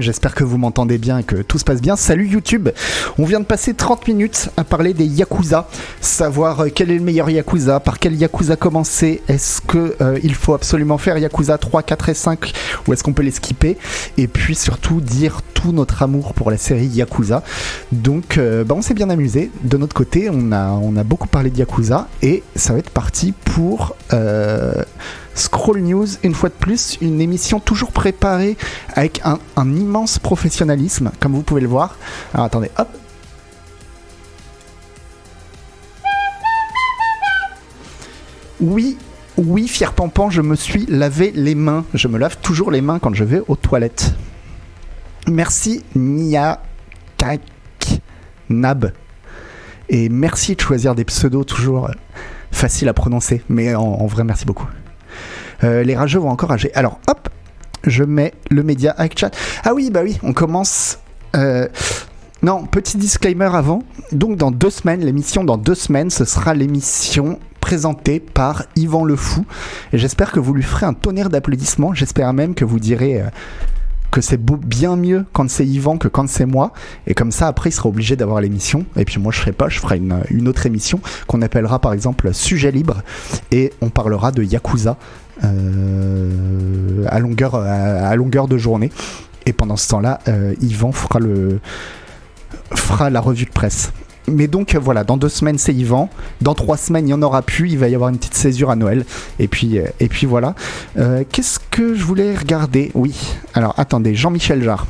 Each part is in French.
J'espère que vous m'entendez bien et que tout se passe bien. Salut YouTube On vient de passer 30 minutes à parler des Yakuza, savoir euh, quel est le meilleur Yakuza, par quel Yakuza commencer, est-ce que euh, il faut absolument faire Yakuza 3, 4 et 5 ou est-ce qu'on peut les skipper? Et puis surtout dire tout notre amour pour la série Yakuza. Donc euh, bah, on s'est bien amusé. De notre côté, on a, on a beaucoup parlé de Yakuza et ça va être parti pour Scroll News, une fois de plus, une émission toujours préparée avec un, immense professionnalisme, comme vous pouvez le voir. Alors attendez, hop. Oui, oui, fier pampan, je me suis lavé les mains. Je me lave toujours les mains quand je vais aux toilettes. Merci Nia Nab. Et merci de choisir des pseudos toujours faciles à prononcer. Mais en vrai, merci beaucoup. Euh, les rageux vont encore rager. Alors, hop, je mets le média avec chat. Ah oui, bah oui, on commence. Euh, non, petit disclaimer avant. Donc, dans deux semaines, l'émission dans deux semaines, ce sera l'émission présentée par Yvan Le Fou. Et j'espère que vous lui ferez un tonnerre d'applaudissements. J'espère même que vous direz. Euh, que c'est bien mieux quand c'est Yvan que quand c'est moi. Et comme ça, après, il sera obligé d'avoir l'émission. Et puis moi, je ferai pas, je ferai une, autre émission qu'on appellera par exemple Sujet libre. Et on parlera de Yakuza à, longueur, à, longueur de journée. Et pendant ce temps-là, euh, Yvan fera la revue de presse. Mais donc voilà, dans deux semaines c'est Yvan, dans trois semaines il n'y en aura plus, il va y avoir une petite césure à Noël, et puis, euh, et puis voilà. Qu'est-ce que je voulais regarder? Oui, alors attendez, Jean-Michel Jarre.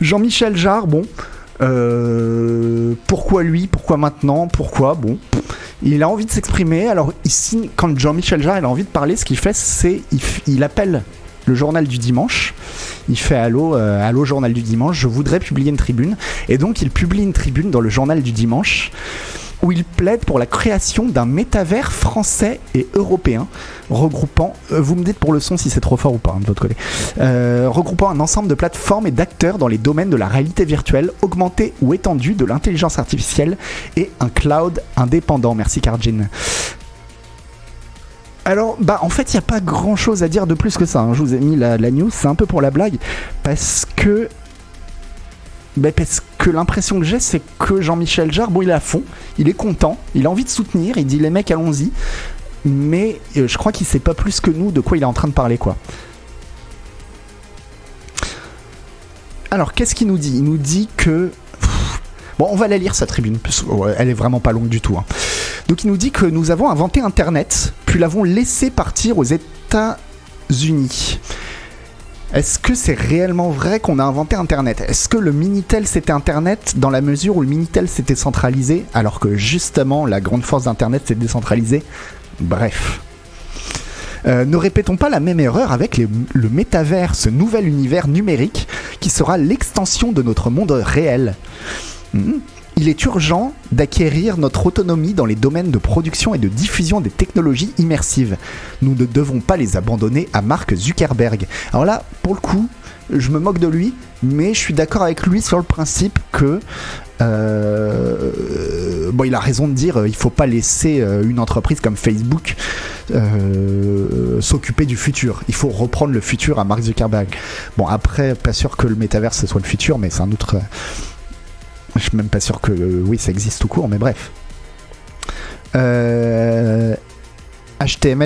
Jean-Michel Jarre, bon, pourquoi lui Pourquoi maintenant Pourquoi Bon, il a envie de s'exprimer. Alors ici, quand Jean-Michel Jarre a envie de parler, ce qu'il fait, c'est il, appelle le journal du dimanche. Il fait allô, euh, allô journal du dimanche. Je voudrais publier une tribune. Et donc il publie une tribune dans le journal du dimanche où il plaide pour la création d'un métavers français et européen regroupant, euh, vous me dites pour le son si c'est trop fort ou pas hein, de votre côté, euh, regroupant un ensemble de plateformes et d'acteurs dans les domaines de la réalité virtuelle, augmentée ou étendue, de l'intelligence artificielle et un cloud indépendant. Merci Carjin. Alors, bah en fait, il n'y a pas grand chose à dire de plus que ça. Hein. Je vous ai mis la, la news, c'est un peu pour la blague, parce que bah, parce que l'impression que j'ai, c'est que Jean-Michel Jarre, bon, il est à fond, il est content, il a envie de soutenir, il dit les mecs, allons-y. Mais euh, je crois qu'il sait pas plus que nous de quoi il est en train de parler, quoi. Alors, qu'est-ce qu'il nous dit? Il nous dit que. Bon, on va la lire sa tribune, elle est vraiment pas longue du tout. Hein. Donc, il nous dit que nous avons inventé Internet, puis l'avons laissé partir aux États-Unis. Est-ce que c'est réellement vrai qu'on a inventé Internet? Est-ce que le Minitel c'était Internet dans la mesure où le Minitel s'était centralisé alors que justement la grande force d'Internet s'est décentralisée? Bref. Euh, ne répétons pas la même erreur avec le métavers, ce nouvel univers numérique qui sera l'extension de notre monde réel. Hmm il est urgent d'acquérir notre autonomie dans les domaines de production et de diffusion des technologies immersives. Nous ne devons pas les abandonner à Mark Zuckerberg. Alors là, pour le coup, je me moque de lui, mais je suis d'accord avec lui sur le principe que euh, bon, il a raison de dire euh, il faut pas laisser euh, une entreprise comme Facebook s'occuper du futur. Il faut reprendre le futur à Mark Zuckerberg. Bon, après, pas sûr que le métaverse soit le futur, mais c'est un autre, je suis même pas sûr que euh, oui, ça existe tout court, mais bref. HTML,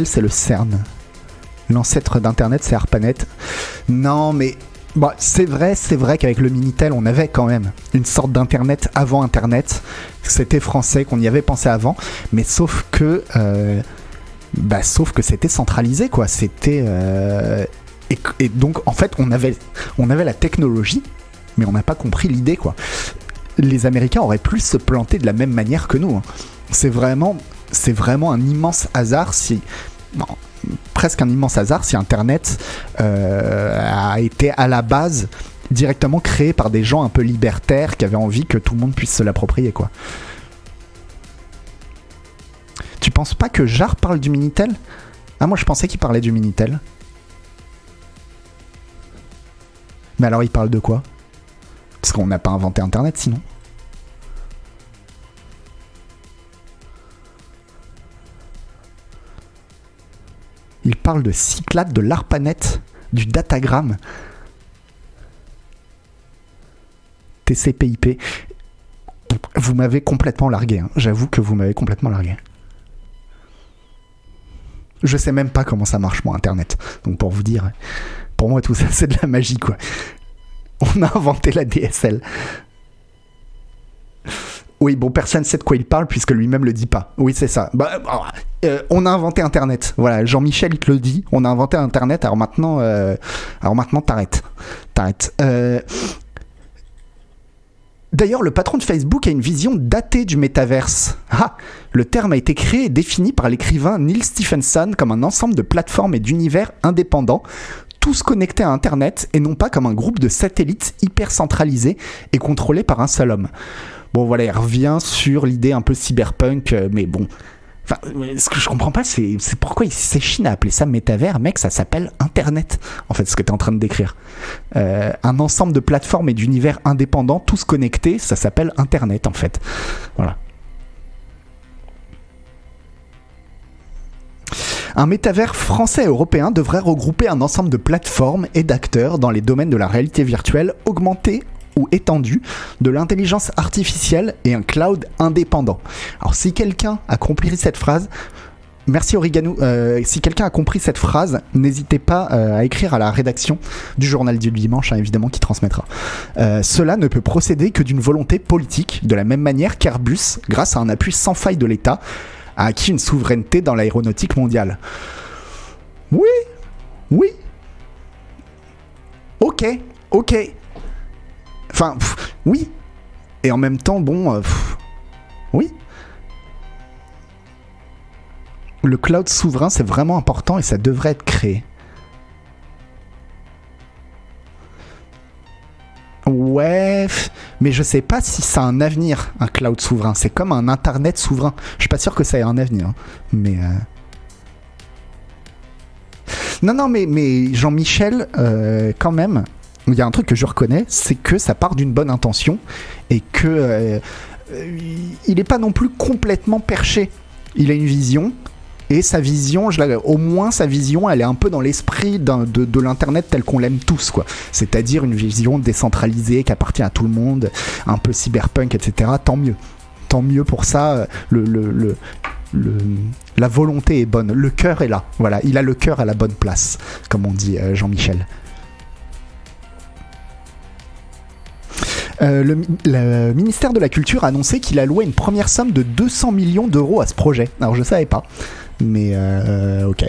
euh, c'est le CERN. L'ancêtre d'Internet, c'est ARPANET. Non, mais bon, c'est vrai, c'est vrai qu'avec le Minitel, on avait quand même une sorte d'Internet avant Internet. C'était français, qu'on y avait pensé avant, mais sauf que, euh, bah, sauf que c'était centralisé, quoi. C'était et, et, donc, en fait, on avait, on avait la technologie, mais on n'a pas compris l'idée, quoi les Américains auraient pu se planter de la même manière que nous. Hein. C'est vraiment, c'est vraiment un immense hasard si, presque un immense hasard si Internet euh, a été à la base directement créé par des gens un peu libertaires qui avaient envie que tout le monde puisse se l'approprier, quoi. Tu penses pas que Jarre parle du Minitel? Ah, moi je pensais qu'il parlait du Minitel. Mais alors il parle de quoi? Parce qu'on n'a pas inventé Internet sinon. Il parle de Cyclade, de l'ARPANET, du datagramme. TCP/IP. Vous m'avez complètement largué. hein. J'avoue que vous m'avez complètement largué. Je sais même pas comment ça marche, moi, Internet. Donc, pour vous dire, pour moi, tout ça, c'est de la magie, quoi. On a inventé la DSL. Oui, bon, personne sait de quoi il parle puisque lui-même le dit pas. Oui, c'est ça. Bah, euh, on a inventé Internet. Voilà, Jean-Michel, il te le dit. On a inventé Internet. Alors maintenant, euh, alors maintenant, t'arrêtes. T'arrêtes. Euh, D'ailleurs, le patron de Facebook a une vision datée du métaverse. Ah, le terme a été créé et défini par l'écrivain Neil Stephenson comme un ensemble de plateformes et d'univers indépendants, tous connectés à Internet et non pas comme un groupe de satellites hyper centralisés et contrôlés par un seul homme. Bon, voilà, il revient sur l'idée un peu cyberpunk, euh, mais bon. Enfin, ce que je comprends pas, c'est c'est pourquoi il s'échine à appeler ça métavers. Mec, ça s'appelle Internet, en fait, ce que tu es en train de décrire. Euh, un ensemble de plateformes et d'univers indépendants, tous connectés, ça s'appelle Internet, en fait. Voilà. Un métavers français et européen devrait regrouper un ensemble de plateformes et d'acteurs dans les domaines de la réalité virtuelle augmentée ou étendue, de l'intelligence artificielle et un cloud indépendant. Alors si quelqu'un a compris cette phrase, Merci. Euh, n'hésitez pas euh, à écrire à la rédaction du journal du dimanche, hein, évidemment, qui transmettra. Euh, cela ne peut procéder que d'une volonté politique, de la même manière qu'Airbus, grâce à un appui sans faille de l'État, a acquis une souveraineté dans l'aéronautique mondiale. Oui, oui. Ok, ok. Enfin, oui. Et en même temps, bon, euh, oui. Le cloud souverain, c'est vraiment important et ça devrait être créé. Ouais, mais je sais pas si ça a un avenir, un cloud souverain. C'est comme un internet souverain. Je suis pas sûr que ça ait un avenir. hein. Mais. euh, Non, non, mais, Jean-Michel, euh, quand même, il y a un truc que je reconnais, c'est que ça part d'une bonne intention et que euh, il n'est pas non plus complètement perché. Il a une vision et sa vision, au moins sa vision, elle est un peu dans l'esprit de, l'internet tel qu'on l'aime tous. C'est-à-dire une vision décentralisée qui appartient à tout le monde, un peu cyberpunk, etc. Tant mieux, tant mieux pour ça. la volonté est bonne, le cœur est là. Voilà, il a le cœur à la bonne place, comme on dit euh, Jean-Michel. Euh, le, le ministère de la Culture a annoncé qu'il allouait une première somme de 200 millions d'euros à ce projet. Alors je savais pas, mais euh, ok.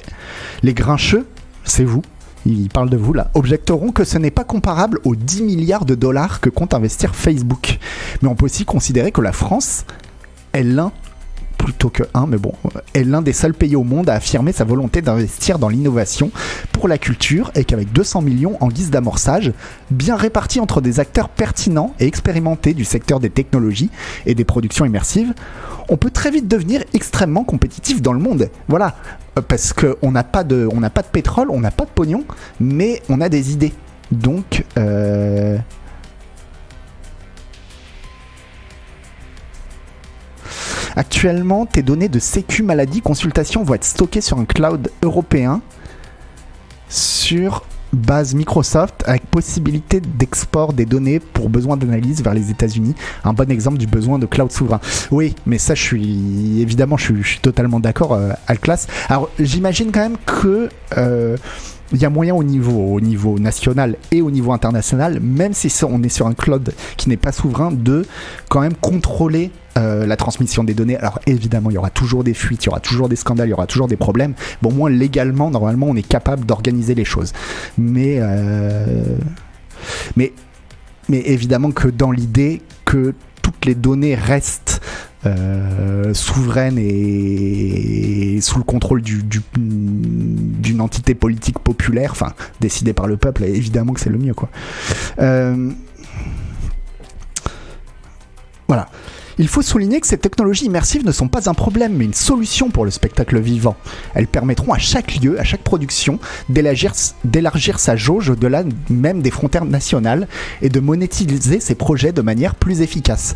Les grincheux, c'est vous, ils parlent de vous là, objecteront que ce n'est pas comparable aux 10 milliards de dollars que compte investir Facebook. Mais on peut aussi considérer que la France est l'un plutôt que un, mais bon, est l'un des seuls pays au monde à affirmer sa volonté d'investir dans l'innovation pour la culture et qu'avec 200 millions en guise d'amorçage, bien répartis entre des acteurs pertinents et expérimentés du secteur des technologies et des productions immersives, on peut très vite devenir extrêmement compétitif dans le monde. Voilà, Euh, parce qu'on n'a pas de, pas de pétrole, on n'a pas de pognon, mais on a des idées. Donc, euh, Actuellement, tes données de sécu maladie consultation vont être stockées sur un cloud européen sur base Microsoft avec possibilité d'export des données pour besoin d'analyse vers les États-Unis. Un bon exemple du besoin de cloud souverain. Oui, mais ça, je suis évidemment, je suis, totalement d'accord, euh, Alclas. Alors, j'imagine quand même que euh, il y a moyen au niveau, au niveau national et au niveau international, même si on est sur un cloud qui n'est pas souverain, de quand même contrôler euh, la transmission des données. Alors évidemment, il y aura toujours des fuites, il y aura toujours des scandales, il y aura toujours des problèmes. Bon, au moins légalement, normalement, on est capable d'organiser les choses. Mais, euh, évidemment que dans l'idée que toutes les données restent euh, souveraines et sous le contrôle du- du- d'une entité politique populaire, enfin décidée par le peuple, évidemment que c'est le mieux, quoi. Voilà. Il faut souligner que ces technologies immersives ne sont pas un problème, mais une solution pour le spectacle vivant. Elles permettront à chaque lieu, à chaque production, d'élargir sa jauge au-delà même des frontières nationales et de monétiser ses projets de manière plus efficace.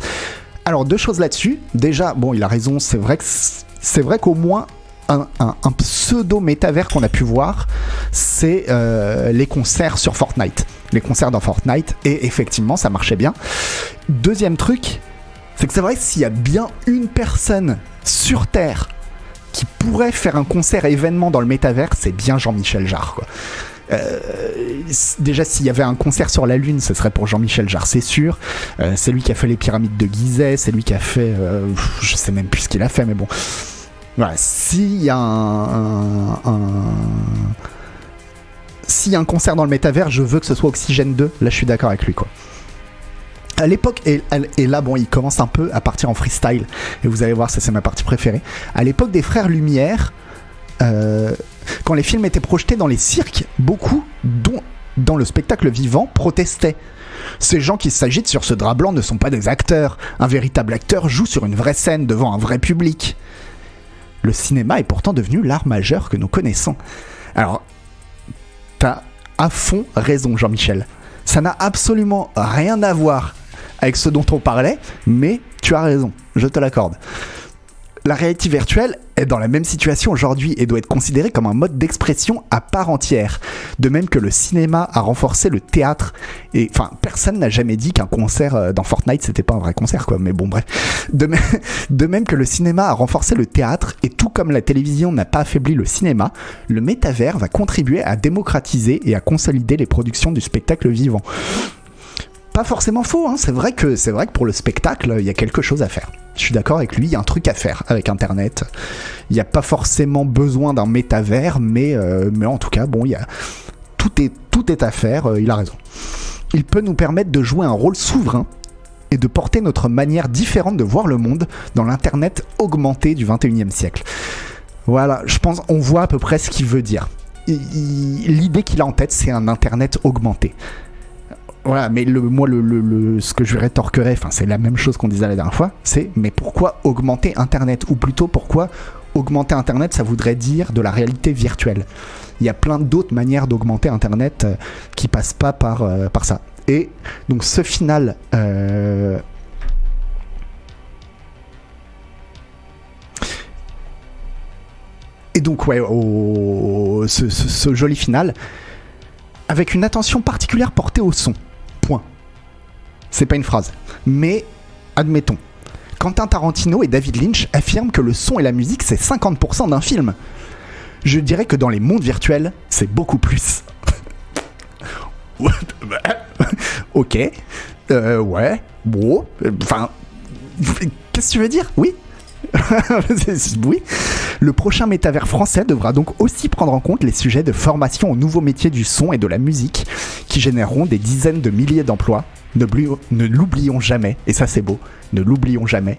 Alors deux choses là-dessus. Déjà, bon, il a raison. C'est vrai qu'au moins un pseudo métavers qu'on a pu voir, c'est euh, les concerts sur Fortnite. les concerts dans Fortnite, et effectivement, ça marchait bien. Deuxième truc, c'est que c'est vrai que s'il y a bien une personne sur Terre qui pourrait faire un concert événement dans le métavers, c'est bien Jean-Michel Jarre. Euh, déjà, s'il y avait un concert sur la Lune, ce serait pour Jean-Michel Jarre, c'est sûr. Euh, c'est lui qui a fait les pyramides de Gizeh, c'est lui qui a fait. Euh, je sais même plus ce qu'il a fait, mais bon. Voilà, s'il y a un, un s'il y a un concert dans le métavers, je veux que ce soit Oxygène 2. Là, je suis d'accord avec lui, quoi. À l'époque, et, là, bon, il commence un peu à partir en freestyle. Et vous allez voir, ça, c'est ma partie préférée. À l'époque des Frères Lumière, euh, quand les films étaient projetés dans les cirques, beaucoup, dont dans le spectacle vivant, protestaient. Ces gens qui s'agitent sur ce drap blanc ne sont pas des acteurs. Un véritable acteur joue sur une vraie scène devant un vrai public. Le cinéma est pourtant devenu l'art majeur que nous connaissons. Alors, t'as à fond raison, Jean-Michel. Ça n'a absolument rien à voir avec ce dont on parlait, mais tu as raison, je te l'accorde. La réalité virtuelle est dans la même situation aujourd'hui et doit être considérée comme un mode d'expression à part entière. De même que le cinéma a renforcé le théâtre. Et enfin, personne n'a jamais dit qu'un concert euh, dans Fortnite c'était pas un vrai concert, quoi. Mais bon, bref. De, de même que le cinéma a renforcé le théâtre et tout comme la télévision n'a pas affaibli le cinéma, le métavers va contribuer à démocratiser et à consolider les productions du spectacle vivant pas forcément faux. Hein. C'est vrai que c'est vrai que pour le spectacle, il y a quelque chose à faire. Je suis d'accord avec lui, il y a un truc à faire avec Internet. Il n'y a pas forcément besoin d'un métavers, mais euh, mais en tout cas, bon, il y a tout est tout est à faire. Euh, il a raison. Il peut nous permettre de jouer un rôle souverain et de porter notre manière différente de voir le monde dans l'internet augmenté du 21e siècle. Voilà, je pense on voit à peu près ce qu'il veut dire. L'idée qu'il a en tête, c'est un internet augmenté. Voilà, mais le, moi, le, ce que je rétorquerais, c'est la même chose qu'on disait la dernière fois, c'est mais pourquoi augmenter Internet? Ou plutôt, pourquoi augmenter Internet, ça voudrait dire de la réalité virtuelle? Il y a plein d'autres manières d'augmenter Internet euh, qui passent pas par, euh, par ça. Et donc, ce final. Euh, et donc, ouais, ce joli final, avec une attention particulière portée au son. C'est pas une phrase. Mais admettons. Quentin Tarantino et David Lynch affirment que le son et la musique c'est 50% d'un film. Je dirais que dans les mondes virtuels, c'est beaucoup plus. ok. Euh, ouais. Bon. Enfin. Qu'est-ce que tu veux dire? Oui oui. Le prochain métavers français devra donc aussi prendre en compte les sujets de formation aux nouveaux métiers du son et de la musique qui généreront des dizaines de milliers d'emplois ne, l'oublions jamais, et ça c'est beau, ne l'oublions jamais,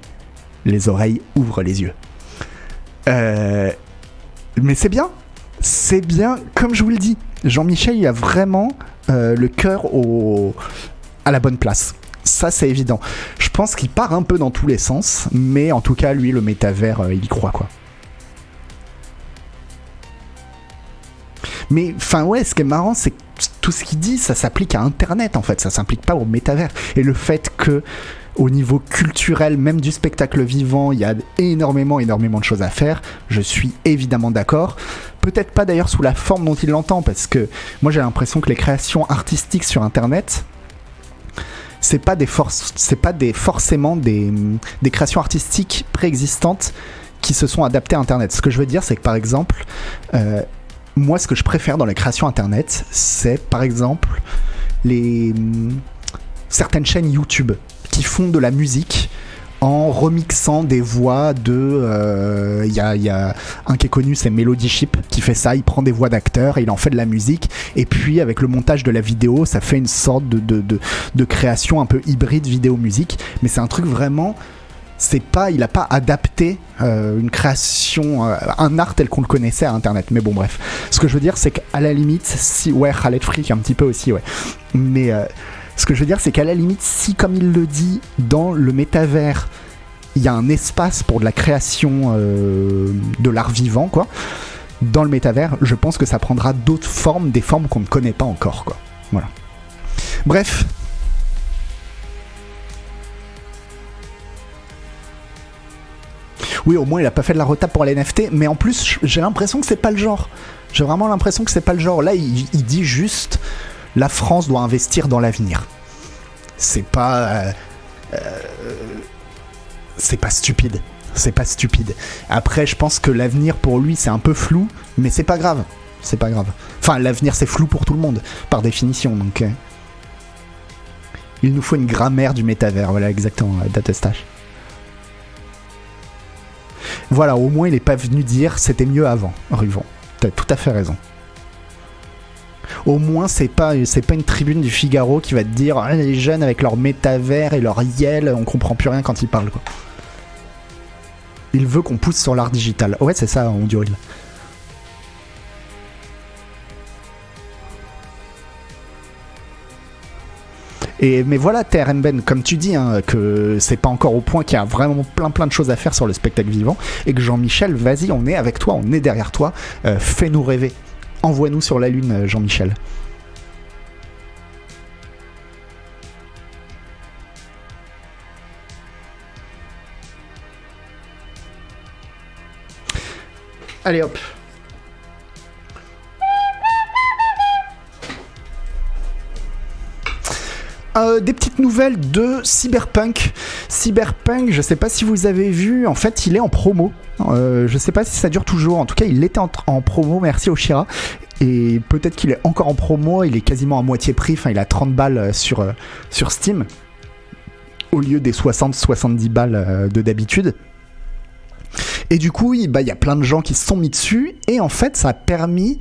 les oreilles ouvrent les yeux. Euh, mais c'est bien, c'est bien, comme je vous le dis, Jean-Michel il a vraiment euh, le cœur à la bonne place. Ça, c'est évident. Je pense qu'il part un peu dans tous les sens, mais en tout cas, lui, le métavers, euh, il y croit, quoi. Mais, enfin, ouais, ce qui est marrant, c'est que tout ce qu'il dit, ça s'applique à Internet en fait, ça s'implique pas au métavers. Et le fait que au niveau culturel, même du spectacle vivant, il y a énormément, énormément de choses à faire. Je suis évidemment d'accord. Peut-être pas d'ailleurs sous la forme dont il l'entend, parce que moi j'ai l'impression que les créations artistiques sur Internet, c'est pas des pas des forcément des, des créations artistiques préexistantes qui se sont adaptées à Internet. Ce que je veux dire, c'est que par exemple, euh, moi, ce que je préfère dans la création internet, c'est par exemple les certaines chaînes YouTube qui font de la musique en remixant des voix de. Il euh, y, a, un qui est connu, c'est Melody Ship, qui fait ça. Il prend des voix d'acteurs et il en fait de la musique. Et puis, avec le montage de la vidéo, ça fait une sorte de, de, de création un peu hybride vidéo-musique. Mais c'est un truc vraiment c'est pas, il a pas adapté euh, une création, euh, un art tel qu'on le connaissait à Internet. Mais bon, bref. Ce que je veux dire, c'est qu'à la limite, si, ouais, Khaled Freak un petit peu aussi, ouais. Mais euh, ce que je veux dire, c'est qu'à la limite, si, comme il le dit, dans le métavers, il y a un espace pour de la création de l'art vivant, quoi. Dans le métavers, je pense que ça prendra d'autres formes, des formes qu'on ne connaît pas encore, quoi. Voilà. Bref, oui, au moins il a pas fait de la retape pour les NFT, mais en plus j'ai l'impression que c'est pas le genre. J'ai vraiment l'impression que c'est pas le genre. Là, il, dit juste la France doit investir dans l'avenir. C'est pas. Euh, euh, c'est pas stupide. C'est pas stupide. Après, je pense que l'avenir pour lui, c'est un peu flou, mais c'est pas grave. C'est pas grave. Enfin, l'avenir, c'est flou pour tout le monde, par définition, donc. Euh. Il nous faut une grammaire du métavers, voilà exactement, Datastage. Voilà, au moins il n'est pas venu dire c'était mieux avant, Ruvon. T'as tout à fait raison. Au moins, c'est pas, pas une tribune du Figaro qui va te dire ah, les jeunes avec leur métavers et leur yel, on comprend plus rien quand ils parlent. Quoi. Il veut qu'on pousse sur l'art digital. Ouais, c'est ça, on dirait. Et, mais voilà, TRN comme tu dis, hein, que c'est pas encore au point qu'il y a vraiment plein plein de choses à faire sur le spectacle vivant, et que Jean-Michel, vas-y, on est avec toi, on est derrière toi, euh, fais-nous rêver. Envoie-nous sur la Lune, Jean-Michel. Allez hop. Euh, des petites nouvelles de Cyberpunk. Cyberpunk, je sais pas si vous avez vu, en fait, il est en promo. Euh, je sais pas si ça dure toujours. En tout cas, il était en, promo. Merci Oshira. Et peut-être qu'il est encore en promo. Il est quasiment à moitié prix. Enfin, il a 30 balles euh, sur, sur Steam. Au lieu des 60-70 balles de d'habitude. Et du coup, bah, il y a plein de gens qui se sont mis dessus. Et en fait, ça a permis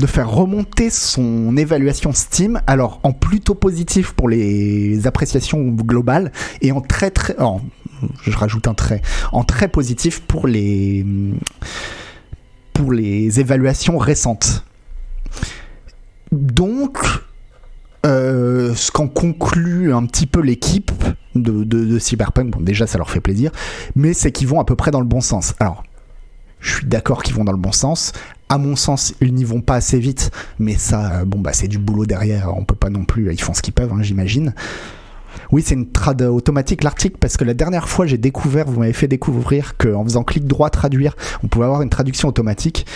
de faire remonter son évaluation Steam, alors en plutôt positif pour les appréciations globales et en très très, je rajoute un trait, en très positif pour les pour les évaluations récentes. Donc, euh, ce qu'en conclut un petit peu l'équipe de, de, Cyberpunk, bon déjà ça leur fait plaisir, mais c'est qu'ils vont à peu près dans le bon sens. Alors, je suis d'accord qu'ils vont dans le bon sens. À mon sens, ils n'y vont pas assez vite, mais ça, bon bah c'est du boulot derrière. On peut pas non plus. Ils font ce qu'ils peuvent, hein, j'imagine. Oui, c'est une trad automatique l'article parce que la dernière fois j'ai découvert, vous m'avez fait découvrir qu'en faisant clic droit traduire, on pouvait avoir une traduction automatique.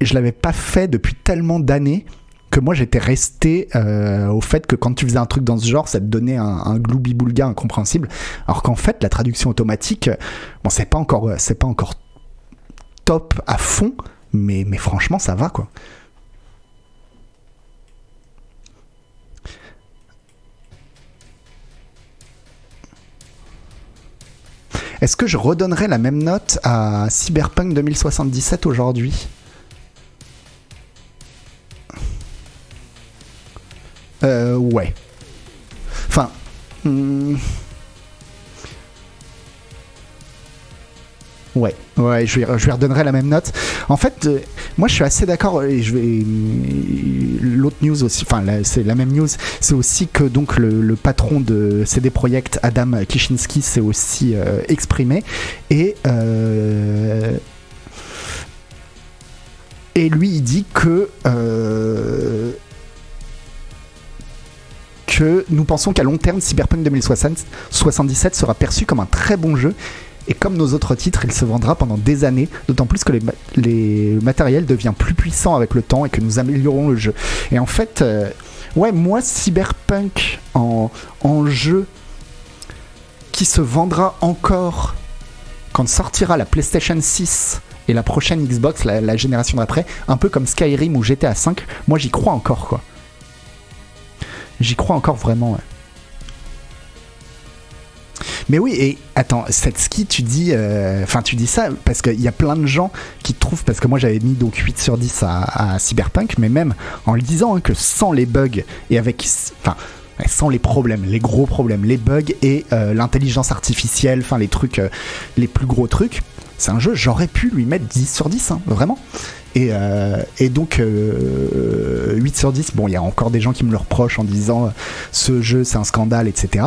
Et je l'avais pas fait depuis tellement d'années que moi j'étais resté euh, au fait que quand tu faisais un truc dans ce genre, ça te donnait un, un gloubi-boulga incompréhensible. Alors qu'en fait, la traduction automatique, bon, c'est pas c'est pas encore top à fond, mais, franchement, ça va quoi. Est-ce que je redonnerais la même note à Cyberpunk 2077 aujourd'hui? Euh, ouais. Enfin. Hmm. Ouais, ouais, je lui, je redonnerai la même note. En fait, euh, moi je suis assez d'accord et je vais euh, l'autre news aussi, enfin c'est la même news, c'est aussi que donc le, patron de CD Projekt, Adam Kishinsky, s'est aussi euh, exprimé et et lui il dit que que nous pensons qu'à long terme, Cyberpunk 2077 sera perçu comme un très bon jeu. Et comme nos autres titres, il se vendra pendant des années, d'autant plus que les, les matériels devient plus puissant avec le temps et que nous améliorons le jeu. Et en fait, euh, ouais, moi, Cyberpunk en, jeu qui se vendra encore quand sortira la PlayStation 6 et la prochaine Xbox, la, la génération d'après, un peu comme Skyrim ou GTA 5, moi j'y crois encore quoi. J'y crois encore vraiment. Mais oui, et attends, cette ski, tu dis, euh, enfin, tu dis ça parce qu'il y a plein de gens qui trouvent, parce que moi j'avais mis donc 8 sur 10 à, Cyberpunk, mais même en le disant hein, que sans les bugs et avec, enfin, sans les problèmes, les gros problèmes, les bugs et euh, l'intelligence artificielle, enfin, les trucs, euh, les plus gros trucs, c'est un jeu, j'aurais pu lui mettre 10 sur 10, hein, vraiment. Et, et, donc, 8 sur 10, bon, il y a encore des gens qui me le reprochent en disant ce jeu c'est un scandale, etc.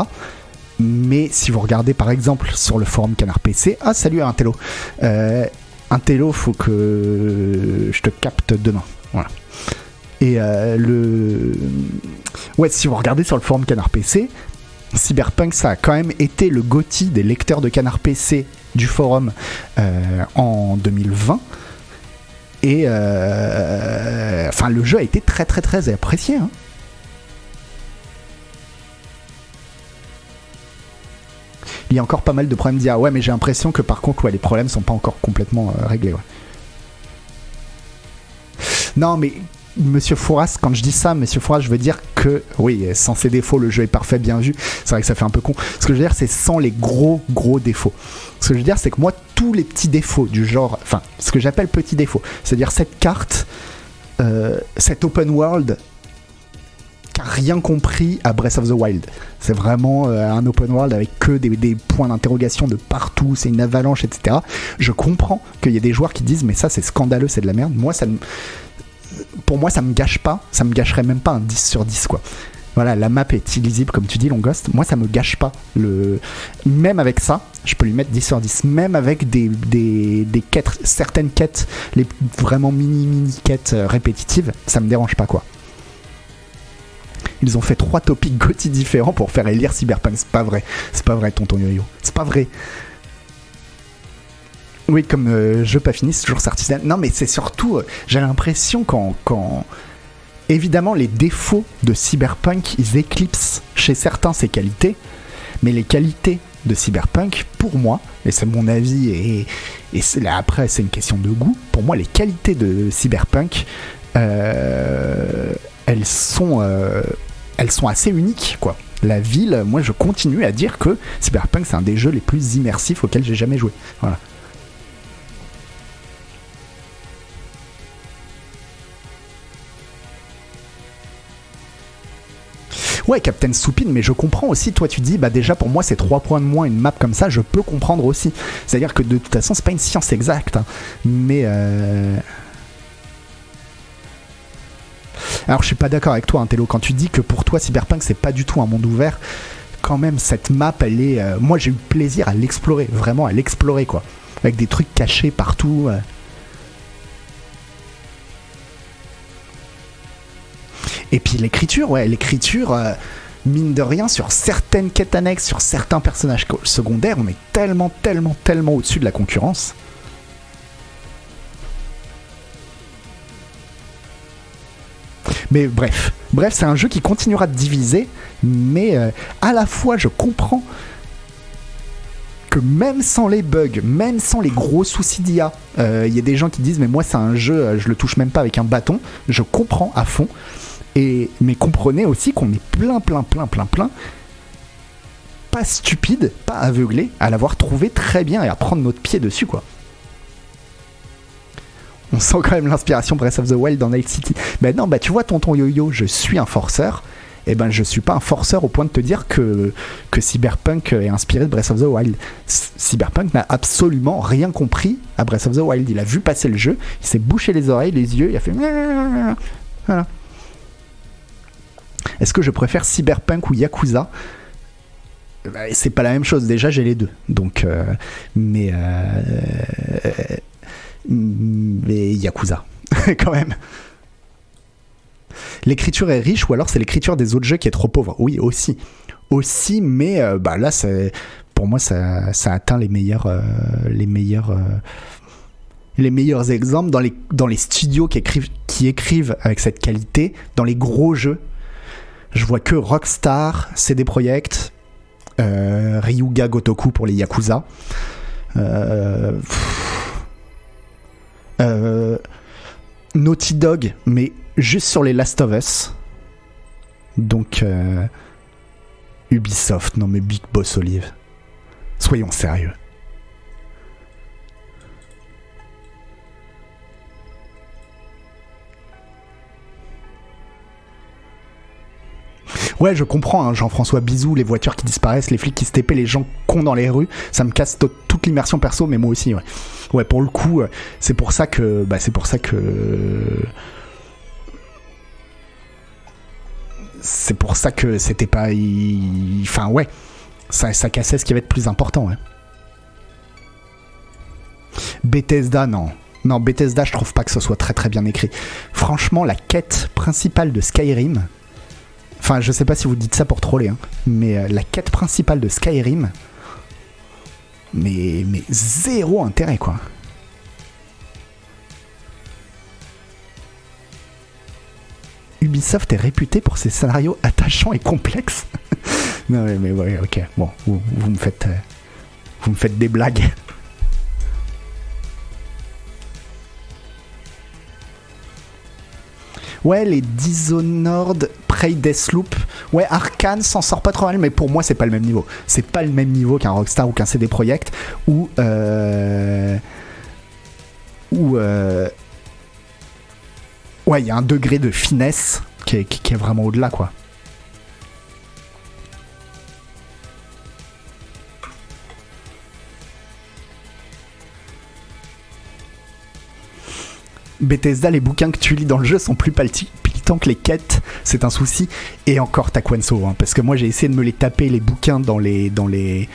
Mais si vous regardez par exemple sur le forum Canard PC, ah salut Intello, euh, Intello, faut que je te capte demain. Voilà. Et euh, le. Ouais, si vous regardez sur le forum Canard PC, Cyberpunk, ça a quand même été le GOTY des lecteurs de Canard PC du forum euh, en 2020. Et. Euh, enfin, le jeu a été très très très apprécié. Hein. Il y a encore pas mal de problèmes d'IA. Ouais, mais j'ai l'impression que par contre, ouais, les problèmes sont pas encore complètement euh, réglés. Non, mais Monsieur Fouras, quand je dis ça, Monsieur Fouras, je veux dire que, oui, sans ses défauts, le jeu est parfait, bien vu. C'est vrai que ça fait un peu con. Ce que je veux dire, c'est sans les gros, gros défauts. Ce que je veux dire, c'est que moi, tous les petits défauts du genre, enfin, ce que j'appelle petits défauts, c'est-à-dire cette carte, euh, cet open world, qui a rien compris à Breath of the Wild. C'est vraiment euh, un open world avec que des, points d'interrogation de partout, c'est une avalanche, etc. Je comprends qu'il y a des joueurs qui disent, mais ça, c'est scandaleux, c'est de la merde. Moi, ça pour moi, ça me gâche pas, ça me gâcherait même pas un 10 sur 10, quoi. Voilà, la map est illisible, comme tu dis, Long Ghost. Moi, ça me gâche pas. Le... Même avec ça, je peux lui mettre 10 sur 10. Même avec des, des, des quêtes, certaines quêtes, les vraiment mini-mini quêtes euh, répétitives, ça me dérange pas, quoi. Ils ont fait trois topics GOTY différents pour faire élire Cyberpunk. C'est pas vrai. C'est pas vrai, tonton yo-yo. C'est pas vrai. Oui, comme euh, jeu pas fini, c'est toujours artisanal. Non, mais c'est surtout, euh, j'ai l'impression quand, quand. Évidemment, les défauts de Cyberpunk, ils éclipsent chez certains ses qualités, mais les qualités de Cyberpunk, pour moi, et c'est mon avis, et, et après c'est une question de goût, pour moi, les qualités de Cyberpunk, euh, elles, sont, euh, elles sont assez uniques, quoi. La ville, moi je continue à dire que Cyberpunk c'est un des jeux les plus immersifs auxquels j'ai jamais joué. Voilà. Ouais, Captain Soupine, mais je comprends aussi, toi tu dis, bah déjà pour moi c'est 3 points de moins une map comme ça, je peux comprendre aussi. C'est-à-dire que de toute façon c'est pas une science exacte, hein. mais... Euh... Alors je suis pas d'accord avec toi, hein, Tello, quand tu dis que pour toi Cyberpunk c'est pas du tout un monde ouvert, quand même cette map elle est... Euh... Moi j'ai eu plaisir à l'explorer, vraiment à l'explorer quoi. Avec des trucs cachés partout. Euh... Et puis l'écriture, ouais, l'écriture, euh, mine de rien, sur certaines quêtes annexes, sur certains personnages secondaires, on est tellement, tellement, tellement au-dessus de la concurrence. Mais bref, bref, c'est un jeu qui continuera de diviser, mais euh, à la fois je comprends que même sans les bugs, même sans les gros soucis d'IA, il euh, y a des gens qui disent mais moi c'est un jeu, je le touche même pas avec un bâton. Je comprends à fond. Et, mais comprenez aussi qu'on est plein, plein, plein, plein, plein, pas stupide, pas aveuglé, à l'avoir trouvé très bien et à prendre notre pied dessus, quoi. On sent quand même l'inspiration Breath of the Wild dans Night City. Mais non, bah tu vois, tonton yo-yo, je suis un forceur. Et eh ben je suis pas un forceur au point de te dire que, que Cyberpunk est inspiré de Breath of the Wild. Cyberpunk n'a absolument rien compris à Breath of the Wild. Il a vu passer le jeu, il s'est bouché les oreilles, les yeux, il a fait. Voilà. Est-ce que je préfère Cyberpunk ou Yakuza? Bah, c'est pas la même chose. Déjà, j'ai les deux. Donc, euh, mais euh, mais Yakuza, quand même. L'écriture est riche, ou alors c'est l'écriture des autres jeux qui est trop pauvre? Oui, aussi, aussi, mais euh, bah là, pour moi, ça, ça, atteint les meilleurs, les meilleurs. les meilleurs exemples dans les, studios qui écrivent, avec cette qualité, dans les gros jeux, je vois que Rockstar, CD Projekt, euh, Ryuga Gotoku pour les Yakuza. Euh, euh, Naughty Dog, mais juste sur les Last of Us. Donc Ubisoft, non mais Big Boss Olive. Soyons sérieux. Ouais, je comprends, hein, Jean-François Bisou, les voitures qui disparaissent, les flics qui se TP, les gens cons dans les rues, ça me casse toute l'immersion perso, mais moi aussi, ouais. Ouais, pour le coup, euh, c'est pour ça que. Bah, c'est pour ça que. C'est pour ça que c'était pas. Enfin, ouais. Ça, ça cassait ce qui va être plus important, ouais. Bethesda, non. Non, Bethesda, je trouve pas que ce soit très très bien écrit. Franchement, la quête principale de Skyrim, Enfin, je sais pas si vous dites ça pour troller, hein, mais euh, la quête principale de Skyrim, mais, zéro intérêt, quoi. Ubisoft est réputé pour ses scénarios attachants et complexes. non, mais, mais ouais, ok, bon, vous, me faites. Euh, Vous me faites des blagues. Ouais, les Dishonored, Prey Deathloop. Ouais, Arkane s'en sort pas trop mal, mais pour moi, c'est pas le même niveau. C'est pas le même niveau qu'un Rockstar ou qu'un CD Projekt ou. Euh, ou. Euh, ouais, il y a un degré de finesse qui est, qui est vraiment au-delà, quoi. Bethesda, les bouquins que tu lis dans le jeu sont plus palpitants que les quêtes, c'est un souci. Et encore Taquenso, hein, parce que moi j'ai essayé de me les taper les bouquins dans les dans les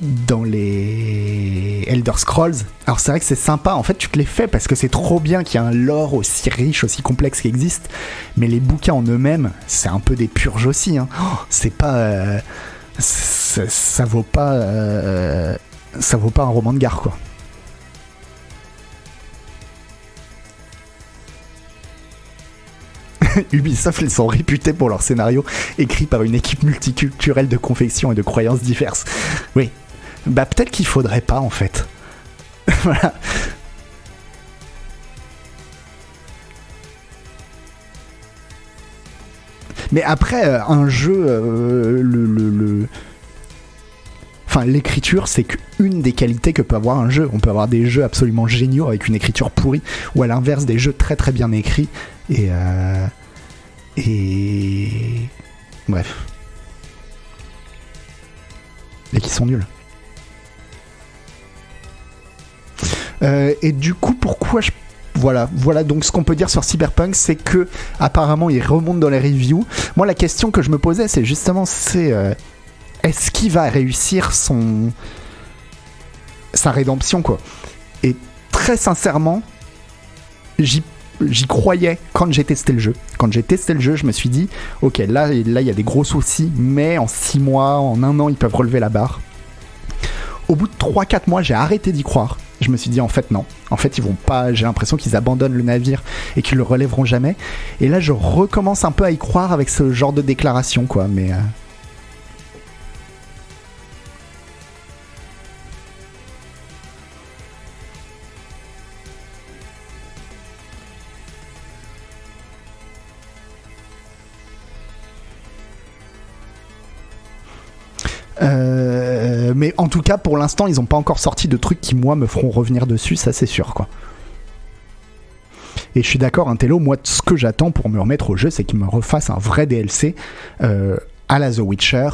dans les Elder Scrolls. Alors c'est vrai que c'est sympa, en fait tu te les fais parce que c'est trop bien qu'il y ait un lore aussi riche, aussi complexe qui existe. Mais les bouquins en eux-mêmes, c'est un peu des purges aussi. Hein. Oh, c'est pas, euh, ça, vaut pas, euh, ça vaut pas un roman de gare quoi. Ubisoft, ils sont réputés pour leurs scénarios écrits par une équipe multiculturelle de confections et de croyances diverses. Oui. Bah peut-être qu'il faudrait pas en fait. voilà. Mais après, euh, un jeu, euh, le, Enfin, l'écriture, c'est qu'une des qualités que peut avoir un jeu. On peut avoir des jeux absolument géniaux avec une écriture pourrie, ou à l'inverse, des jeux très très bien écrits. Et, euh, et. Bref. Et qui sont nuls. Euh, et du coup, pourquoi je voilà, voilà donc ce qu'on peut dire sur Cyberpunk, c'est que apparemment il remonte dans les reviews. Moi, la question que je me posais, c'est justement, c'est euh, est-ce qu'il va réussir son sa rédemption quoi? Et très sincèrement, j'y j'y croyais quand j'ai testé le jeu. Quand j'ai testé le jeu, je me suis dit, ok, là, là, il y a des gros soucis, mais en 6 mois, en un an, ils peuvent relever la barre. Au bout de 3-4 mois, j'ai arrêté d'y croire. Je me suis dit, en fait, non. En fait, ils vont pas. J'ai l'impression qu'ils abandonnent le navire et qu'ils le relèveront jamais. Et là, je recommence un peu à y croire avec ce genre de déclaration, quoi. Mais. Euh, mais en tout cas, pour l'instant, ils n'ont pas encore sorti de trucs qui, moi, me feront revenir dessus, ça c'est sûr, quoi. Et je suis d'accord, un Tello, moi, ce que j'attends pour me remettre au jeu, c'est qu'il me refasse un vrai DLC euh, à la The Witcher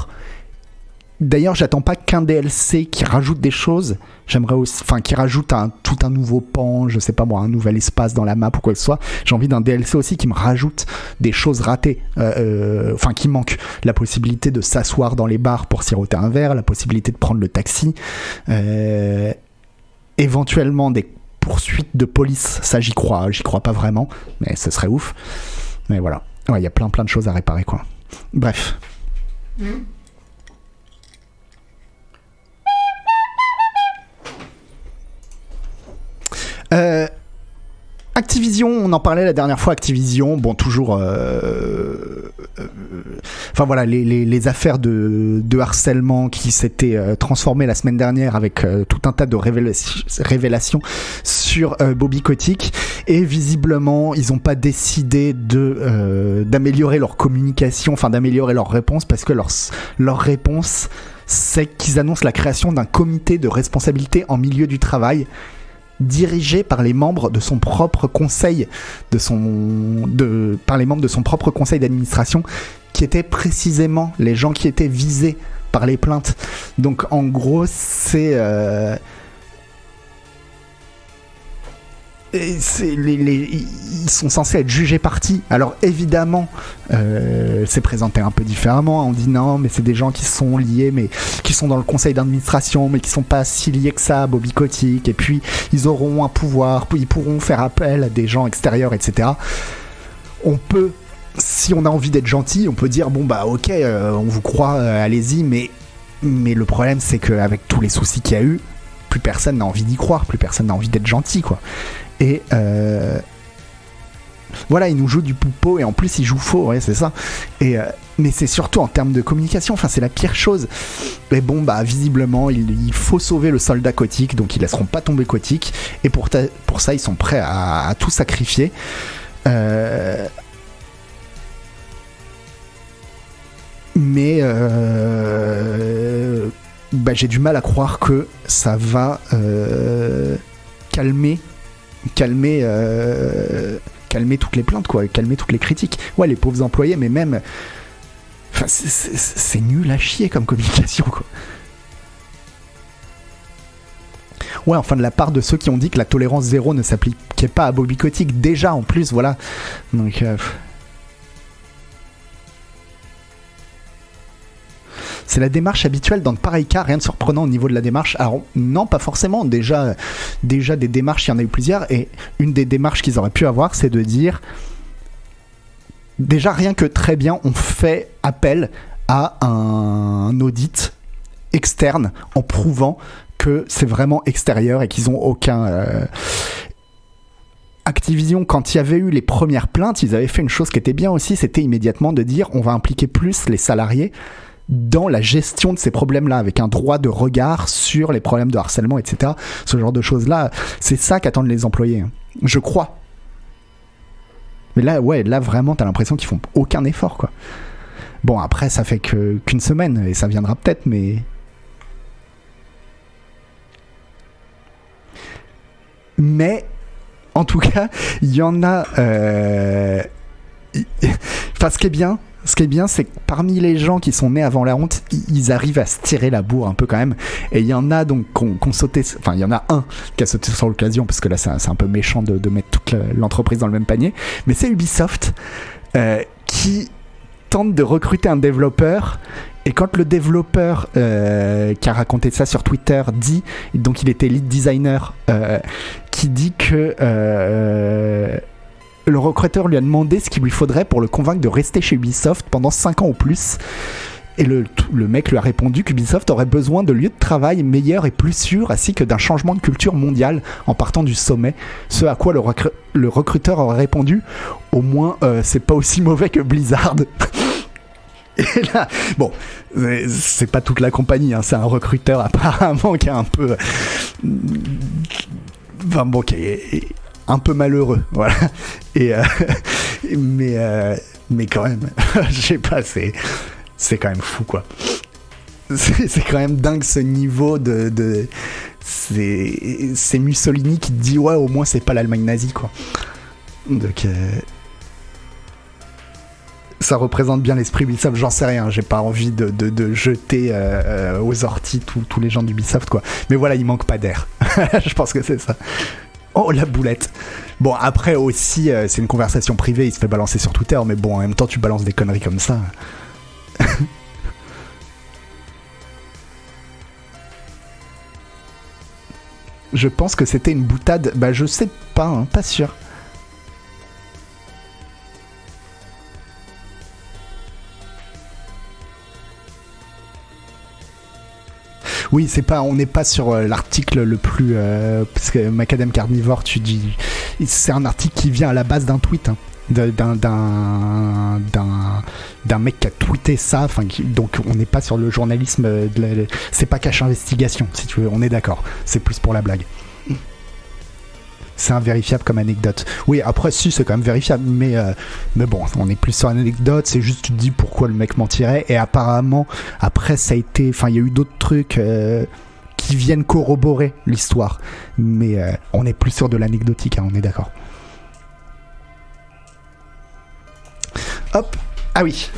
D'ailleurs, j'attends pas qu'un DLC qui rajoute des choses. J'aimerais aussi, enfin, qui rajoute un, tout un nouveau pan, je sais pas moi, un nouvel espace dans la map ou quoi que ce soit. J'ai envie d'un DLC aussi qui me rajoute des choses ratées, euh, euh, enfin, qui manque. La possibilité de s'asseoir dans les bars pour siroter un verre, la possibilité de prendre le taxi, euh, éventuellement des poursuites de police. Ça, j'y crois, j'y crois pas vraiment, mais ce serait ouf. Mais voilà, il y a plein plein de choses à réparer, quoi. Bref. Mmh. Euh, Activision, on en parlait la dernière fois. Activision, bon, toujours. Euh, euh, voilà, les, affaires de, harcèlement qui s'étaient transformées la semaine dernière avec tout un tas de révélations, sur Bobby Kotick. Et visiblement, ils n'ont pas décidé d'améliorer leur communication, enfin d'améliorer leur réponse, parce que leur, leur réponse, c'est qu'ils annoncent la création d'un comité de responsabilité en milieu du travail dirigé par les membres de son propre conseil, de son, de, par les membres de son propre conseil d'administration, qui étaient précisément les gens qui étaient visés par les plaintes. Donc en gros, c'est euh, ils sont censés être jugés partis. Alors évidemment, euh, c'est présenté un peu différemment. On dit non, mais c'est des gens qui sont liés, mais qui sont dans le conseil d'administration, mais qui sont pas si liés que ça Bobby Kotick. Et puis ils auront un pouvoir, ils pourront faire appel à des gens extérieurs, etc. On peut, si on a envie d'être gentil, on peut dire bon bah ok, euh, on vous croit, euh, allez-y, mais mais le problème c'est qu'avec tous les soucis qu'il y a eu, plus personne n'a envie d'y croire, plus personne n'a envie d'être gentil, quoi. Et euh, voilà, il nous joue du poupeau et en plus il joue faux, c'est ça. Et euh, mais c'est surtout en termes de communication, enfin c'est la pire chose. Mais bon, bah visiblement, il, faut sauver le soldat Kotick, donc ils laisseront pas tomber Kotick. Et pour, pour ça, ils sont prêts à, tout sacrifier. Euh, mais bah, j'ai du mal à croire que ça va calmer calmer calmer toutes les plaintes, quoi, calmer toutes les critiques. Ouais, les pauvres employés, mais même. C'est nul à chier comme communication, quoi. Ouais, enfin, de la part de ceux qui ont dit que la tolérance zéro ne s'appliquait pas à Bobby Kotick, déjà en plus, voilà. Donc. Euh, C'est la démarche habituelle dans de pareils cas, rien de surprenant au niveau de la démarche. Non, pas forcément. Déjà, déjà des démarches, il y en a eu plusieurs, et une des démarches qu'ils auraient pu avoir, c'est de dire déjà rien que très bien, on fait appel à un audit externe en prouvant que c'est vraiment extérieur et qu'ils ont aucun euh, Activision, quand il y avait eu les premières plaintes, ils avaient fait une chose qui était bien aussi, c'était immédiatement de dire on va impliquer plus les salariés dans la gestion de ces problèmes-là, avec un droit de regard sur les problèmes de harcèlement, etc. Ce genre de choses-là, c'est ça qu'attendent les employés. Hein. Je crois. Mais là, ouais, là vraiment, t'as l'impression qu'ils font aucun effort, quoi. Bon, après, ça fait qu'une semaine, et ça viendra peut-être, mais. Mais, en tout cas, il y en a. Euh... Enfin, ce qui est bien, ce qui est bien, c'est que parmi les gens qui sont nés avant la honte, ils arrivent à se tirer la bourre un peu quand même. Et il y en a donc ont sauté, enfin il y en a un qui a sauté sur l'occasion, parce que là c'est un, peu méchant de, mettre toute l'entreprise dans le même panier. Mais c'est Ubisoft euh, qui tente de recruter un développeur. Et quand le développeur euh, qui a raconté ça sur Twitter dit, donc il était lead designer, euh, qui dit que le recruteur lui a demandé ce qu'il lui faudrait pour le convaincre de rester chez Ubisoft pendant 5 ans ou plus. Et le, mec lui a répondu qu'Ubisoft aurait besoin de lieux de travail meilleurs et plus sûrs, ainsi que d'un changement de culture mondiale en partant du sommet. Ce à quoi le, recruteur aurait répondu Au moins, euh, c'est pas aussi mauvais que Blizzard. Et là, bon, c'est pas toute la compagnie, hein, c'est un recruteur apparemment qui a un peu. Enfin bon, qui un peu malheureux, voilà. Et euh, mais euh, mais quand même, je sais pas, c'est c'est quand même fou quoi. C'est quand même dingue ce niveau de, de c'est Mussolini qui dit ouais au moins c'est pas l'Allemagne nazie quoi. Donc euh, ça représente bien l'esprit Ubisoft, j'en sais rien, j'ai pas envie de, de, jeter aux orties tous les gens d'Ubisoft quoi. Mais voilà, il manque pas d'air. je pense que c'est ça. Oh la boulette. Bon après aussi euh, c'est une conversation privée, il se fait balancer sur Twitter, mais bon en même temps tu balances des conneries comme ça. je pense que c'était une boutade, bah je sais pas, hein, pas sûr. Oui, c'est pas, on n'est pas sur euh, l'article le plus, euh, parce que Macadam Carnivore, tu dis, c'est un article qui vient à la base d'un tweet. Hein, d'un d'un mec qui a tweeté ça enfin donc on n'est pas sur le journalisme c'est pas cache investigation si tu veux on est d'accord c'est plus pour la blague c'est invérifiable comme anecdote. Oui, après, si, c'est quand même vérifiable, mais, euh, mais bon, on est plus sur anecdote, c'est juste, tu te dis pourquoi le mec mentirait, et apparemment, après, ça a été, enfin, il y a eu d'autres trucs euh, qui viennent corroborer l'histoire, mais euh, on est plus sur de l'anecdotique, hein, on est d'accord. Hop, ah oui,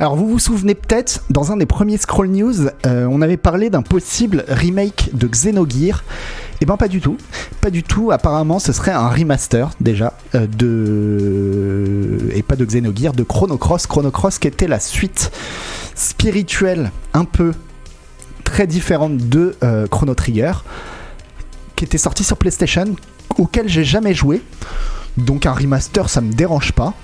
Alors vous vous souvenez peut-être, dans un des premiers Scroll News, euh, on avait parlé d'un possible remake de Xenogear. Eh ben pas du tout, pas du tout. Apparemment, ce serait un remaster déjà euh, de et pas de Xenogear, de Chrono Cross. Chrono Cross qui était la suite spirituelle, un peu très différente de euh, Chrono Trigger, qui était sorti sur PlayStation, auquel j'ai jamais joué. Donc un remaster, ça me dérange pas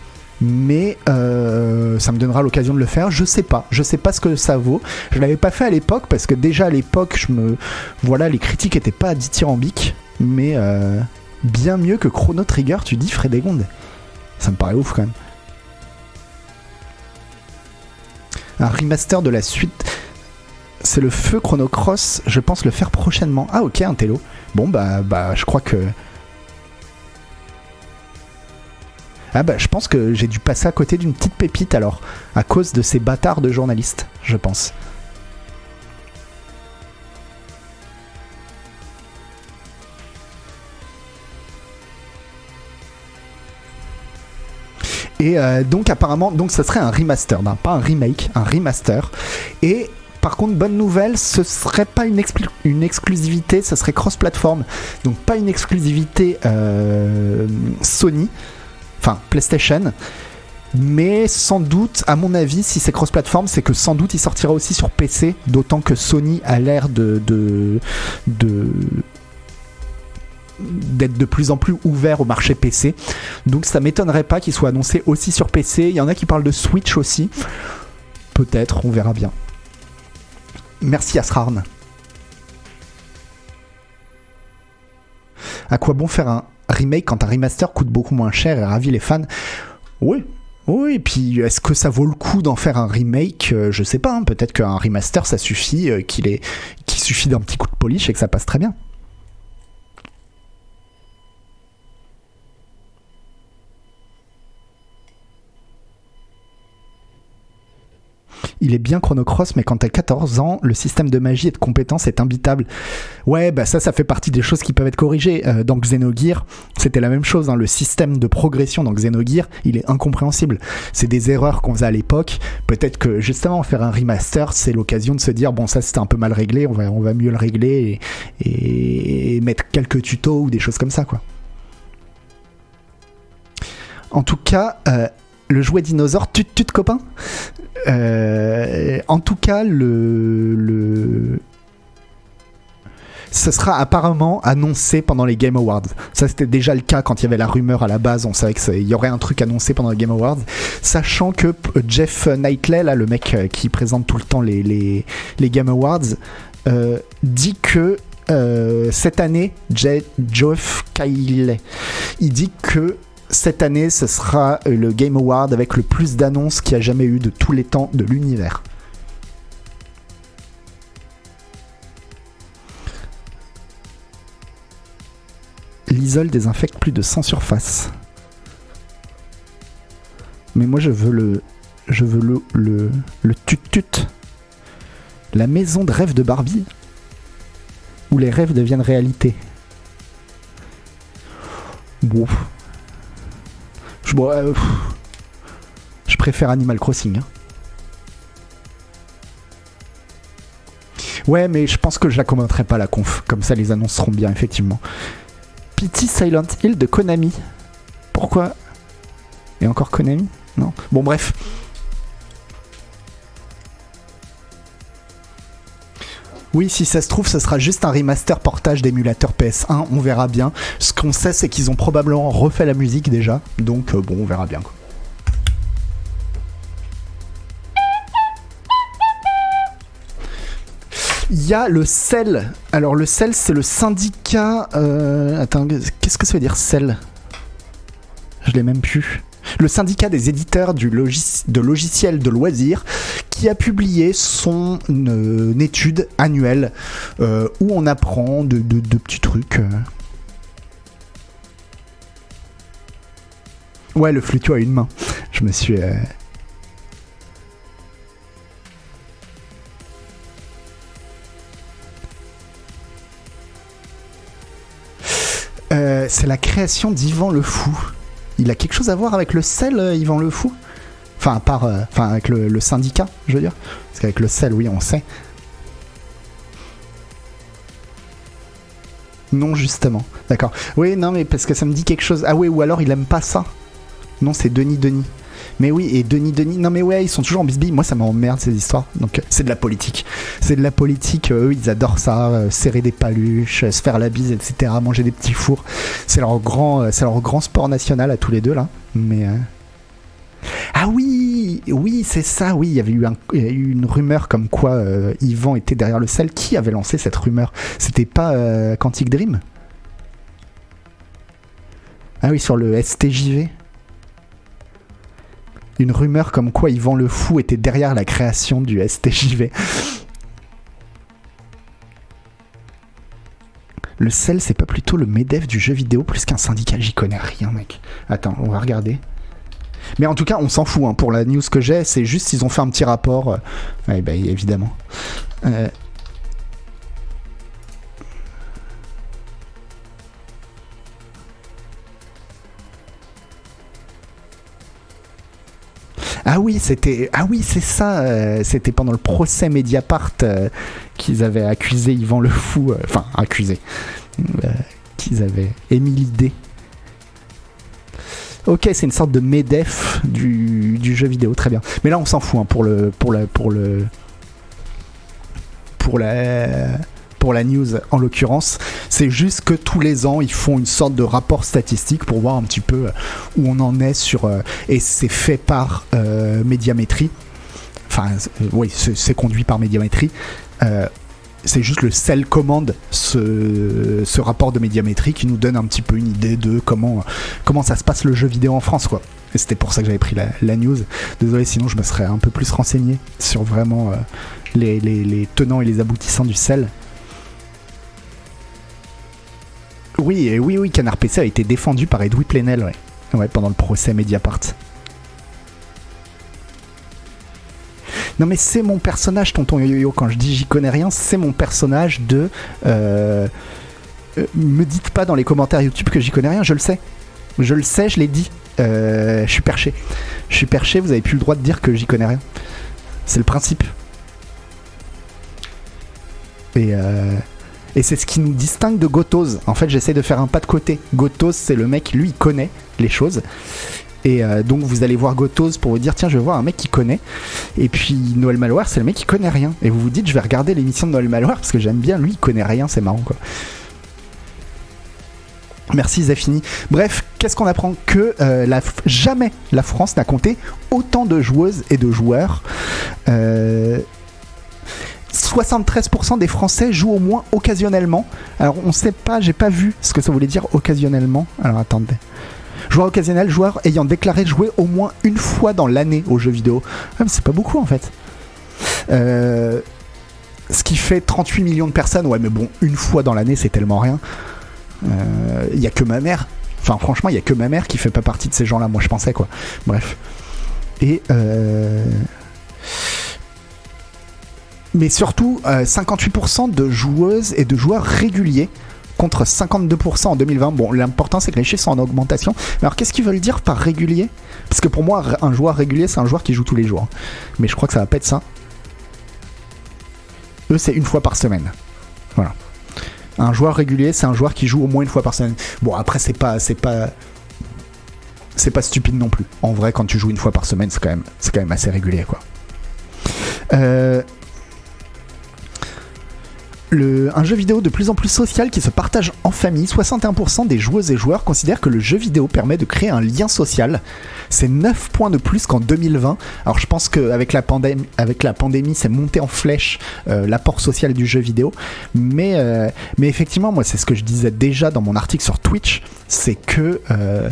mais euh, ça me donnera l'occasion de le faire. Je sais pas, je sais pas ce que ça vaut. Je l'avais pas fait à l'époque parce que déjà à l'époque, je me, voilà, les critiques étaient pas dithyrambiques, mais euh, bien mieux que Chrono Trigger, tu dis Frédégonde. Ça me paraît ouf quand même. Un remaster de la suite. C'est le feu Chrono Cross, je pense le faire prochainement. Ah ok, un télo. Bon bah, bah je crois que... Ah bah je pense que j'ai dû passer à côté d'une petite pépite alors, à cause de ces bâtards de journalistes, je pense. Et euh, donc apparemment, donc ça serait un remaster, pas un remake, un remaster. Et par contre, bonne nouvelle, ce serait pas une, exclusivité, ce serait cross-platform. Donc pas une exclusivité euh, Sony, enfin PlayStation. Mais sans doute, à mon avis, si c'est cross-platform, c'est que sans doute il sortira aussi sur PC, d'autant que Sony a l'air de, de, d'être de plus en plus ouvert au marché PC. Donc ça m'étonnerait pas qu'il soit annoncé aussi sur PC. Il y en a qui parlent de Switch aussi. Peut-être, on verra bien. Merci Asrarn. À quoi bon faire un remake quand un remaster coûte beaucoup moins cher et ravit les fans Oui, oui, et puis est-ce que ça vaut le coup d'en faire un remake? Euh, Je sais pas, hein. peut-être qu'un remaster ça suffit, euh, qu'il est, qu'il suffit d'un petit coup de polish et que ça passe très bien. Il est bien chronocross, mais quand t'as 14 ans, le système de magie et de compétences est imbitable. Ouais, bah ça, ça fait partie des choses qui peuvent être corrigées. Euh, dans Xenogear, c'était la même chose. Hein. Le système de progression dans Xenogear, il est incompréhensible. C'est des erreurs qu'on faisait à l'époque. Peut-être que justement, faire un remaster, c'est l'occasion de se dire, bon, ça c'était un peu mal réglé, on va, mieux le régler et, mettre quelques tutos ou des choses comme ça, quoi. En tout cas, euh, le jouet dinosaure, tu te copain euh, En tout cas, le, le, ce sera apparemment annoncé pendant les Game Awards. Ça, c'était déjà le cas quand il y avait la rumeur à la base. On savait qu'il y aurait un truc annoncé pendant les Game Awards. Sachant que Jeff Knightley, là, le mec euh, qui présente tout le temps les, les, Game Awards, euh, dit que cette année, Jeff Kyle, il dit que cette année, ce sera le Game Award avec le plus d'annonces qu'il y a jamais eu de tous les temps de l'univers. L'isole désinfecte plus de 100 surfaces. Mais moi je veux le. Je veux le. le. le tut-tut. La maison de rêve de Barbie. Où les rêves deviennent réalité. Bon. Euh, je, préfère Animal Crossing. Hein. Ouais, mais je pense que je la commenterai pas la conf. Comme ça, les annonces seront bien, effectivement. Pity Silent Hill de Konami. Pourquoi? Et encore Konami? Non? Bon, bref. Oui, si ça se trouve, ce sera juste un remaster portage d'émulateur PS1, on verra bien. Ce qu'on sait, c'est qu'ils ont probablement refait la musique déjà, donc euh, bon, on verra bien. Il y a le CEL. Alors le CEL, c'est le syndicat... Euh, attends, qu'est-ce que ça veut dire CEL Je l'ai même plus le syndicat des éditeurs de logiciels de loisirs, qui a publié son euh, étude annuelle euh, où on apprend de, petits trucs. Euh. Ouais, le flutio a une main. Je me suis. c'est la création d'Ivan le Fou. Il a quelque chose à voir avec le sel, euh, Yvan Le Fou? Enfin, part, euh, enfin avec le, syndicat, je veux dire. Parce qu'avec le sel, oui, on sait. Non, justement. D'accord. Oui, non, mais parce que ça me dit quelque chose. Ah oui, ou alors il aime pas ça. Non, c'est Denis Denis. Mais oui, et Denis Denis, non mais ouais, ils sont toujours en bisbille. Moi, ça m'emmerde ces histoires. Donc, euh, c'est de la politique. C'est de la politique. eux, ils adorent ça. Euh, serrer des paluches, euh, se faire la bise, etc. Manger des petits fours. C'est leur grand, c'est leur grand sport national à tous les deux là. Mais ah oui, oui, c'est ça. Oui, il y avait eu, une rumeur comme quoi Yvan était derrière le sel. Qui avait lancé cette rumeur? C'était pas Quantic Dream? Ah oui, sur le STJV. Une rumeur comme quoi Yvan le Fou était derrière la création du STJV. Le sel, c'est pas plutôt le MEDEF du jeu vidéo plus qu'un syndicat J'y connais rien, mec. Attends, on va regarder. Mais en tout cas, on s'en fout. hein. Pour la news que j'ai, c'est juste ils ont fait un petit rapport. euh, Ouais, bah, évidemment. Euh, Ah oui, c'était ah oui, c'est ça. euh, c'était pendant le procès Mediapart euh, qu'ils avaient accusé Yvan le Fou, euh, enfin accusé, qu'ils avaient émis l'idée. Ok, c'est une sorte de Medef du, du jeu vidéo, très bien. Mais là, on s'en fout hein, pour le pour la pour le pour la pour la news en l'occurrence. C'est juste que tous les ans, ils font une sorte de rapport statistique pour voir un petit peu euh, où on en est sur. euh, et c'est fait par euh, Médiamétrie. Enfin, euh, oui, c'est conduit par Médiamétrie. C'est juste le sel commande ce, rapport de médiamétrie qui nous donne un petit peu une idée de comment, comment ça se passe le jeu vidéo en France quoi. Et c'était pour ça que j'avais pris la, news. Désolé, sinon je me serais un peu plus renseigné sur vraiment les, les- les tenants et les aboutissants du sel. Oui, oui, oui, Canard PC a été défendu par Edoui Plenel, ouais. Pendant le procès Mediapart. Non mais c'est mon personnage, tonton Yo-Yo, quand je dis j'y connais rien, c'est mon personnage de... euh, euh, me dites pas dans les commentaires YouTube que j'y connais rien, je le sais. Je le sais, je l'ai dit. Euh, je suis perché. Je suis perché, vous avez plus le droit de dire que j'y connais rien. C'est le principe. Et, et c'est ce qui nous distingue de Gotos. En fait, j'essaie de faire un pas de côté. Gotos, c'est le mec, lui, il connaît les choses. Et euh, donc, vous allez voir Gotos pour vous dire tiens, je vais voir un mec qui connaît. Et puis, Noël Malware, c'est le mec qui connaît rien. Et vous vous dites je vais regarder l'émission de Noël Malware parce que j'aime bien, lui, il connaît rien, c'est marrant quoi. Merci Zafini. Bref, qu'est-ce qu'on apprend? Que euh, la, jamais la France n'a compté autant de joueuses et de joueurs. Euh, 73% des Français jouent au moins occasionnellement. Alors on sait pas, j'ai pas vu ce que ça voulait dire occasionnellement. Alors attendez. Joueur occasionnel, joueur ayant déclaré jouer au moins une fois dans l'année aux jeux vidéo. Ah, c'est pas beaucoup en fait. Euh, ce qui fait 38 millions de personnes. Ouais, mais bon, une fois dans l'année, c'est tellement rien. Il y a que ma mère. Enfin, franchement, il y a que ma mère qui fait pas partie de ces gens-là. Moi, je pensais quoi. Bref. Et euh, mais surtout euh, 58% de joueuses et de joueurs réguliers contre 52% en 2020. Bon, l'important c'est que les chiffres sont en augmentation. Mais alors, qu'est-ce qu'ils veulent dire par régulier? Parce que pour moi, un joueur régulier, c'est un joueur qui joue tous les jours. Mais je crois que ça va pas être ça. Eux, c'est une fois par semaine. Voilà. Un joueur régulier, c'est un joueur qui joue au moins une fois par semaine. Bon, après, c'est pas, c'est pas, c'est pas stupide non plus. En vrai, quand tu joues une fois par semaine, c'est quand même, c'est quand même assez régulier, quoi. Euh, un jeu vidéo de plus en plus social qui se partage en famille, 61% des joueuses et joueurs considèrent que le jeu vidéo permet de créer un lien social. C'est 9 points de plus qu'en 2020. Alors je pense qu'avec la, pandémie, avec la pandémie, c'est monté en flèche euh, l'apport social du jeu vidéo. Mais, euh, mais effectivement, moi, c'est ce que je disais déjà dans mon article sur Twitch, c'est que... euh,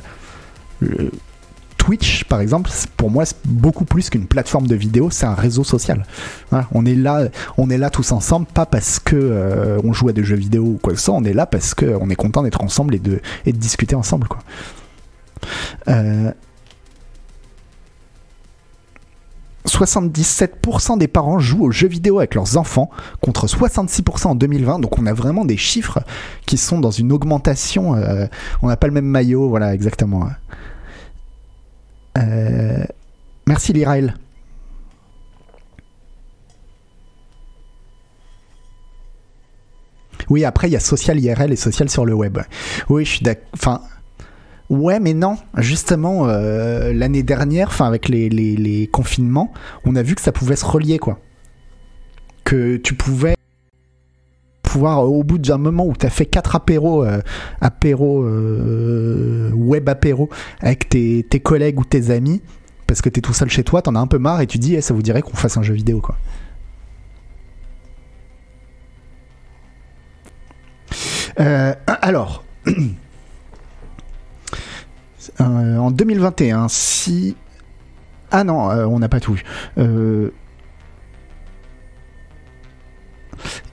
Twitch, par exemple, pour moi, c'est beaucoup plus qu'une plateforme de vidéo, c'est un réseau social. Voilà, on est là, on est là tous ensemble, pas parce que euh, on joue à des jeux vidéo ou quoi que ce soit, on est là parce que on est content d'être ensemble et de, discuter ensemble, quoi. Euh, 77% des parents jouent aux jeux vidéo avec leurs enfants contre 66% en 2020. Donc on a vraiment des chiffres qui sont dans une augmentation. euh, on n'a pas le même maillot, voilà exactement. Euh, merci Lirael. Oui, après il y a social IRL et social sur le web. Oui, je suis d'accord. Enfin, ouais, mais non. Justement, euh, l'année dernière, enfin avec les, les- les confinements, on a vu que ça pouvait se relier, quoi. Que tu pouvais pouvoir, au bout d'un moment où tu as fait quatre apéros, euh, apéros euh, web apéros avec tes, tes collègues ou tes amis, parce que tu es tout seul chez toi, t'en as un peu marre et tu dis, eh, ça vous dirait qu'on fasse un jeu vidéo, quoi. Euh, alors. en 2021, si... Ah non, on n'a pas tout vu.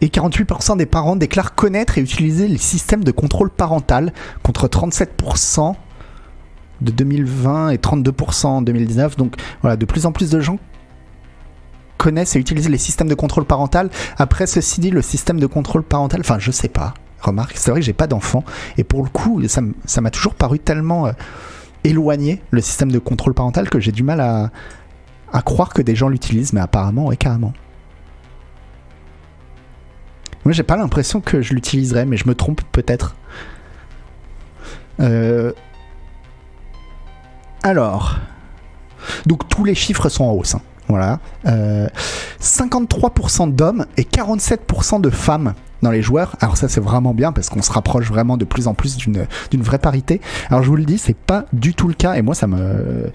Et 48% des parents déclarent connaître et utiliser les systèmes de contrôle parental contre 37% de 2020 et 32% en 2019. Donc voilà, de plus en plus de gens connaissent et utilisent les systèmes de contrôle parental. Après, ceci dit, le système de contrôle parental, enfin, je sais pas. Remarque, c'est vrai que j'ai pas d'enfant. Et pour le coup, ça m'a toujours paru tellement euh, éloigné, le système de contrôle parental, que j'ai du mal à, à croire que des gens l'utilisent. Mais apparemment, ouais, carrément. Moi, j'ai pas l'impression que je l'utiliserais, mais je me trompe peut-être. Euh, alors, donc tous les chiffres sont en hausse. Hein. Voilà. 53% euh, d'hommes et 47% de femmes dans les joueurs. Alors ça c'est vraiment bien parce qu'on se rapproche vraiment de plus en plus d'une vraie parité. Alors je vous le dis, c'est pas du tout le cas et moi ça me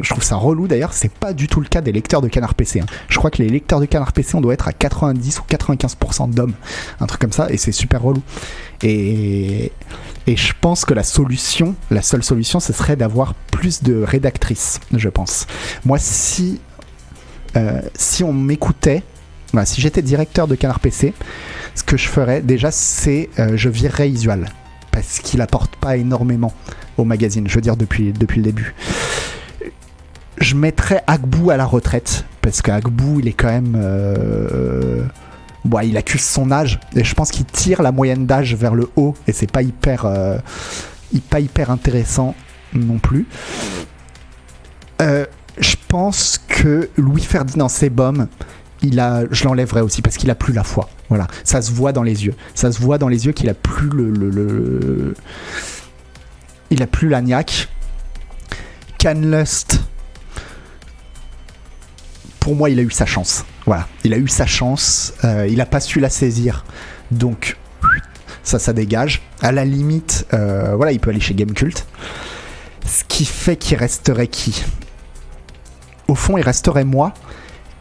je trouve ça relou d'ailleurs, c'est pas du tout le cas des lecteurs de canard PC. Hein. Je crois que les lecteurs de canard PC on doit être à 90 ou 95% d'hommes, un truc comme ça et c'est super relou. Et et je pense que la solution, la seule solution, ce serait d'avoir plus de rédactrices, je pense. Moi, si, euh, si on m'écoutait, si j'étais directeur de Canard PC, ce que je ferais déjà, c'est euh, je virerais Isual. Parce qu'il apporte pas énormément au magazine, je veux dire, depuis, depuis le début. Je mettrais Agbou à la retraite, parce qu'Agbou, il est quand même. Euh, bon, il accuse son âge, et je pense qu'il tire la moyenne d'âge vers le haut, et c'est pas hyper. Euh, pas hyper intéressant non plus. je pense que Louis Ferdinand Sebom, je l'enlèverai aussi parce qu'il a plus la foi. Voilà, ça se voit dans les yeux. Ça se voit dans les yeux qu'il a plus le, il a plus la. Canlust, pour moi, il a eu sa chance. Voilà, il a eu sa chance. Euh, il a pas su la saisir, donc ça, ça dégage. À la limite, euh, voilà, il peut aller chez Gamecult. Ce qui fait qu'il resterait qui? Au fond, il resterait moi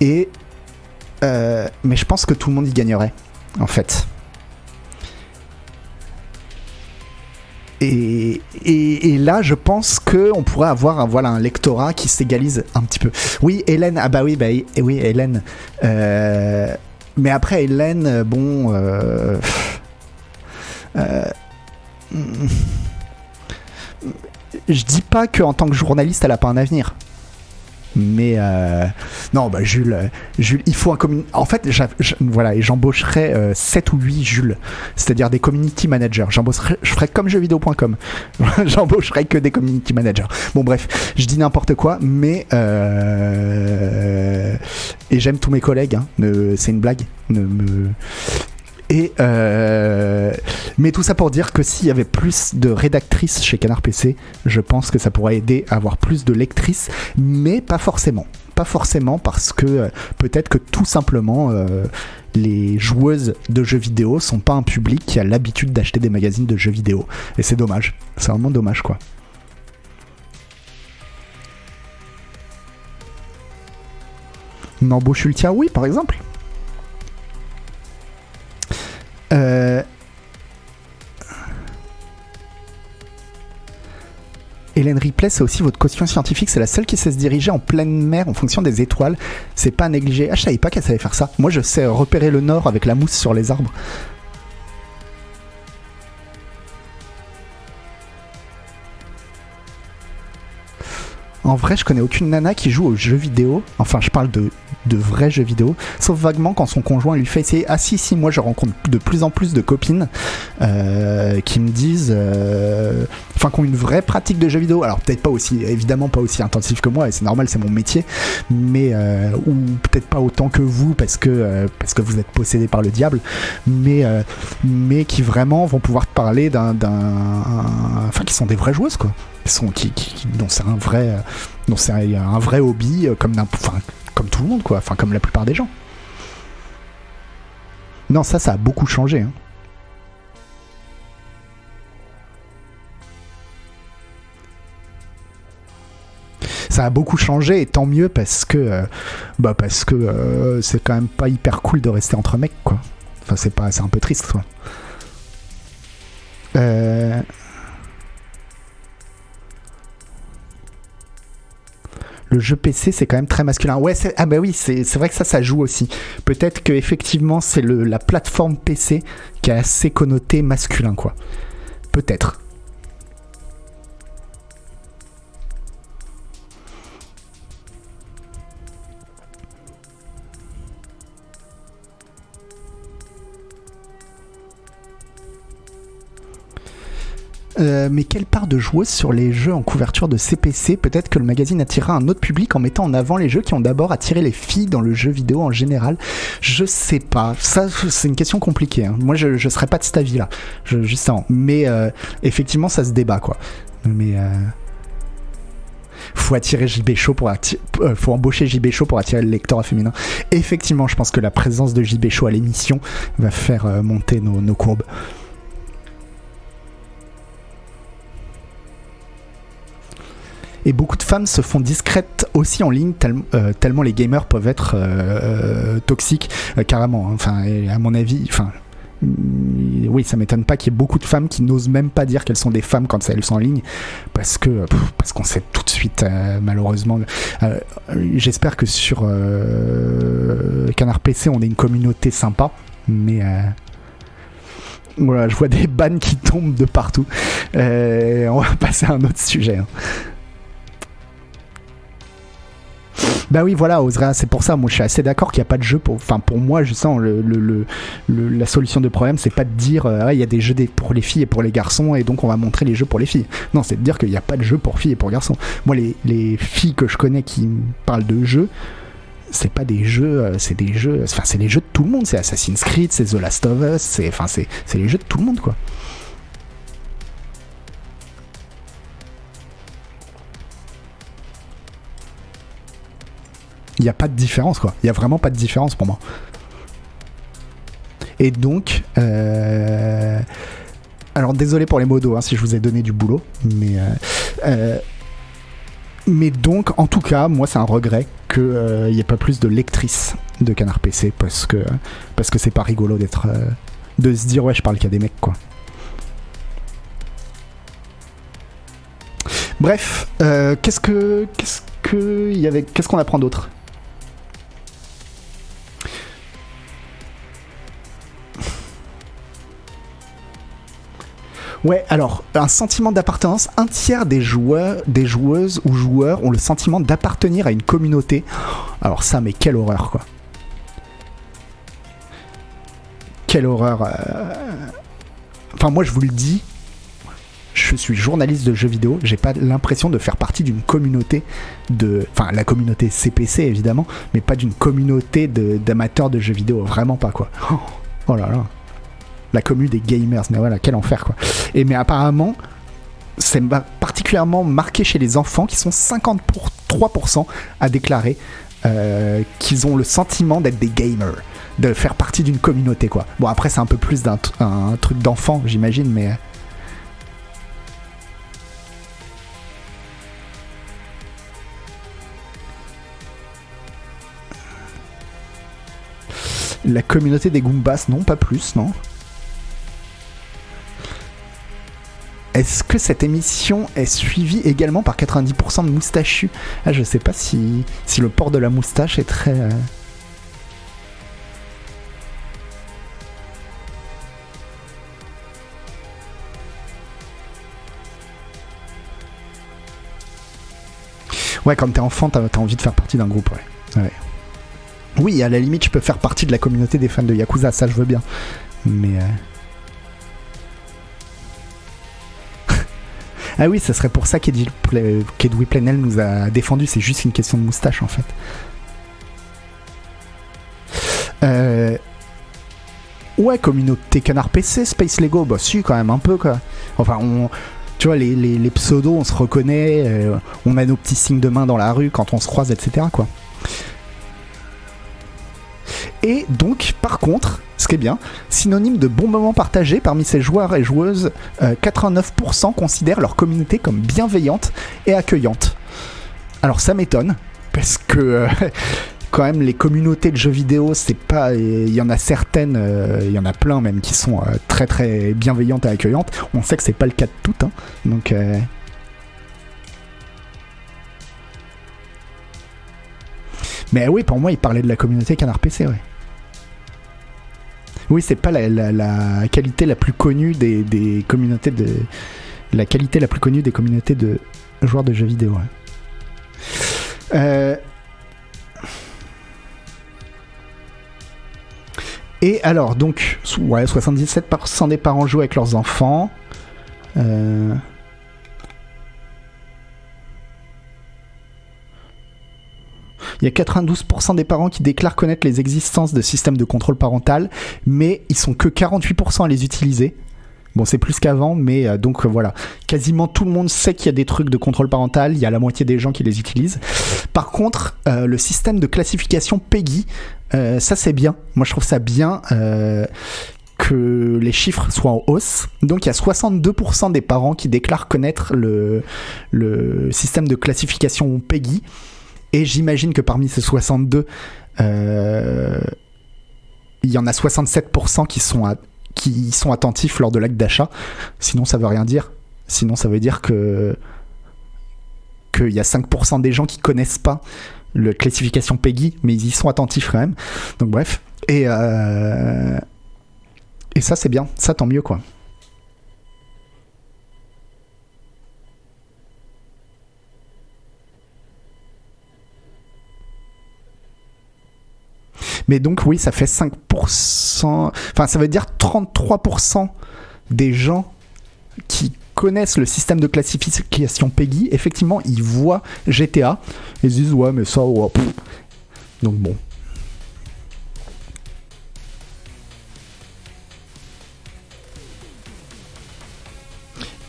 et euh, mais je pense que tout le monde y gagnerait, en fait. Et, et, là, je pense qu'on pourrait avoir un, voilà, un lectorat qui s'égalise un petit peu. Oui, Hélène, ah bah oui, bah, oui, Hélène. Euh, mais après, Hélène, bon. Euh, je dis pas qu'en tant que journaliste, elle a pas un avenir. Mais euh, non, bah Jules, euh, Jules, il faut un community. En fait, voilà, et j'embaucherai 7 euh, ou 8 Jules, c'est-à-dire des community managers. Je ferai comme jeuxvideo.com. j'embaucherai que des community managers. Bon, bref, je dis n'importe quoi, mais et j'aime tous mes collègues. Hein. c'est une blague. Ne me et euh, mais tout ça pour dire que s'il y avait plus de rédactrices chez Canard PC, je pense que ça pourrait aider à avoir plus de lectrices, mais pas forcément. Pas forcément parce que euh, peut-être que tout simplement euh, les joueuses de jeux vidéo sont pas un public qui a l'habitude d'acheter des magazines de jeux vidéo. Et c'est dommage. C'est vraiment dommage quoi. Une embauche Ultia, oui, par exemple. Euh... Hélène Ripley, c'est aussi votre caution scientifique. C'est la seule qui sait se diriger en pleine mer en fonction des étoiles. C'est pas négligé. Ah, je savais pas qu'elle savait faire ça. Moi, je sais repérer le nord avec la mousse sur les arbres. En vrai, je connais aucune nana qui joue aux jeux vidéo. Enfin, je parle de, de vrais jeux vidéo. Sauf vaguement quand son conjoint lui fait essayer. Ah si, si, moi je rencontre de plus en plus de copines euh, qui me disent. Euh, enfin, qui ont une vraie pratique de jeux vidéo. Alors, peut-être pas aussi, évidemment pas aussi intensif que moi, et c'est normal, c'est mon métier. Mais. Euh, ou peut-être pas autant que vous parce que, parce que vous êtes possédé par le diable. Mais, mais qui vraiment vont pouvoir te parler d'un. Enfin, qui sont des vraies joueuses, quoi sont, qui, dont c'est un vrai, dont c'est un, vrai hobby comme, enfin, comme tout le monde, quoi. Enfin, comme la plupart des gens. Non, ça, ça a beaucoup changé. Hein. ça a beaucoup changé et tant mieux parce que euh, bah parce que c'est quand même pas hyper cool de rester entre mecs quoi. Enfin c'est pas c'est un peu triste quoi. Euh... le jeu PC c'est quand même très masculin. Ouais, ah bah oui, c'est vrai que ça, ça joue aussi. Peut-être que effectivement c'est la plateforme PC qui est assez connoté masculin, quoi. Peut-être. Euh, mais quelle part de joueuse sur les jeux en couverture de CPC Peut-être que le magazine attirera un autre public en mettant en avant les jeux qui ont d'abord attiré les filles dans le jeu vidéo en général. Je sais pas. Ça, c'est une question compliquée. Hein. Moi, je, je serais pas de cet avis-là. Justement. Mais euh, effectivement, ça se débat, quoi. Mais. Euh, faut attirer JB pour faut embaucher JB Show pour attirer le lecteur féminin. Effectivement, je pense que la présence de JB Show à l'émission va faire monter nos courbes. Et beaucoup de femmes se font discrètes aussi en ligne, euh, tellement les gamers peuvent être euh, euh, toxiques, carrément. Hein. Enfin, à mon avis, enfin, mm, oui, ça m'étonne pas qu'il y ait beaucoup de femmes qui n'osent même pas dire qu'elles sont des femmes quand elles sont en ligne, parce que parce qu'on sait tout de suite, malheureusement. J'espère que sur Canard PC, on est une communauté sympa, mais voilà, je vois des bannes qui tombent de partout. on va passer à un autre sujet. Hein. Bah oui, voilà, Osra, c'est pour ça, moi je suis assez d'accord qu'il n'y a pas de jeu pour. Enfin, pour moi, je sens le, le, la solution de problème, c'est pas de dire, euh, il y a des jeux pour les filles et pour les garçons, et donc on va montrer les jeux pour les filles. Non, c'est de dire qu'il n'y a pas de jeu pour filles et pour garçons. Moi, les, les filles que je connais qui parlent de jeux, c'est pas des jeux, euh, c'est des jeux, enfin, c'est les jeux de tout le monde, c'est Assassin's Creed, c'est The Last of Us, c'est, c'est les jeux de tout le monde, quoi. Il n'y a pas de différence, quoi. Il n'y a vraiment pas de différence pour moi. Et donc, euh, alors désolé pour les modos hein, si je vous ai donné du boulot, mais euh, euh, mais donc en tout cas, moi c'est un regret qu'il n'y ait pas plus de lectrices de Canard PC parce que parce que c'est pas rigolo d'être de se dire ouais je parle qu'à des mecs quoi. Bref, qu'est-ce que qu'est-ce que qu'est-ce qu'on apprend d'autre? Ouais, alors, un sentiment d'appartenance, un tiers des joueurs, des joueuses ou joueurs ont le sentiment d'appartenir à une communauté. Alors ça, mais quelle horreur, quoi. Quelle horreur. Euh. Enfin, moi, je vous le dis, je suis journaliste de jeux vidéo, j'ai pas l'impression de faire partie d'une communauté de. Enfin, la communauté CPC évidemment, mais pas d'une communauté d'amateurs de, de, jeux vidéo, vraiment pas quoi. Oh là là la commu des gamers. Mais voilà, quel enfer quoi. Et mais apparemment, c'est particulièrement marqué chez les enfants qui sont 53% à déclarer euh, qu'ils ont le sentiment d'être des gamers, de faire partie d'une communauté quoi. Bon après c'est un peu plus d'un truc d'enfant j'imagine, mais euh. La communauté des Goombas, non, pas plus, non? Est-ce que cette émission est suivie également par 90% de moustachus? Ah, Je sais pas si, si le port de la moustache est très... Euh, ouais, quand t'es enfant, t'as as envie de faire partie d'un groupe, ouais. Oui, à la limite, je peux faire partie de la communauté des fans de Yakuza, ça je veux bien. Mais... Euh, Ah oui, ça serait pour ça qu'Edoui Plenel nous a défendu. C'est juste une question de moustache en fait. Euh... Ouais, communauté canard PC, Space Lego, bah si, quand même un peu quoi. Enfin, tu vois, les, les, pseudos, on se reconnaît, euh, on a nos petits signes de main dans la rue quand on se croise, etc. quoi. Et donc, par contre, ce qui est bien, synonyme de bon moment partagé parmi ces joueurs et joueuses, 89% euh, considèrent leur communauté comme bienveillante et accueillante. Alors ça m'étonne, parce que euh, quand même les communautés de jeux vidéo, c'est pas, il y en a certaines, euh, il y en a plein même qui sont très très bienveillantes et accueillantes. On sait que c'est pas le cas de toutes, hein. donc Mais oui, pour moi, il parlait de la communauté Canard PC, ouais. Oui, c'est pas la, la- qualité la plus connue des, communautés de. La qualité la plus connue des communautés de joueurs de jeux vidéo. ouais. Euh, Et alors, donc, ouais, 77% des parents jouent avec leurs enfants. Euh, Il y a 92% des parents qui déclarent connaître les existences de systèmes de contrôle parental, mais ils sont que 48% à les utiliser. Bon, c'est plus qu'avant, mais euh, donc euh, voilà. Quasiment tout le monde sait qu'il y a des trucs de contrôle parental, il y a la moitié des gens qui les utilisent. Par contre, euh, le système de classification PEGI, ça c'est bien. Moi je trouve ça bien que les chiffres soient en hausse. Donc il y a 62% des parents qui déclarent connaître le, le système de classification PEGI. Et j'imagine que parmi ces 62, euh, il y en a 67% qui sont, qui sont attentifs lors de l'acte d'achat. Sinon, ça veut rien dire. Sinon, ça veut dire que qu'il y a 5% des gens qui connaissent pas le classification PEGI, mais ils y sont attentifs quand même. Donc bref. Et, euh, et ça, c'est bien. Ça, tant mieux, quoi. Mais donc oui, ça fait 5%, enfin ça veut dire 33% des gens qui connaissent le système de classification PEGI, effectivement, ils voient GTA et ils se disent ouais mais ça, ouais, donc bon.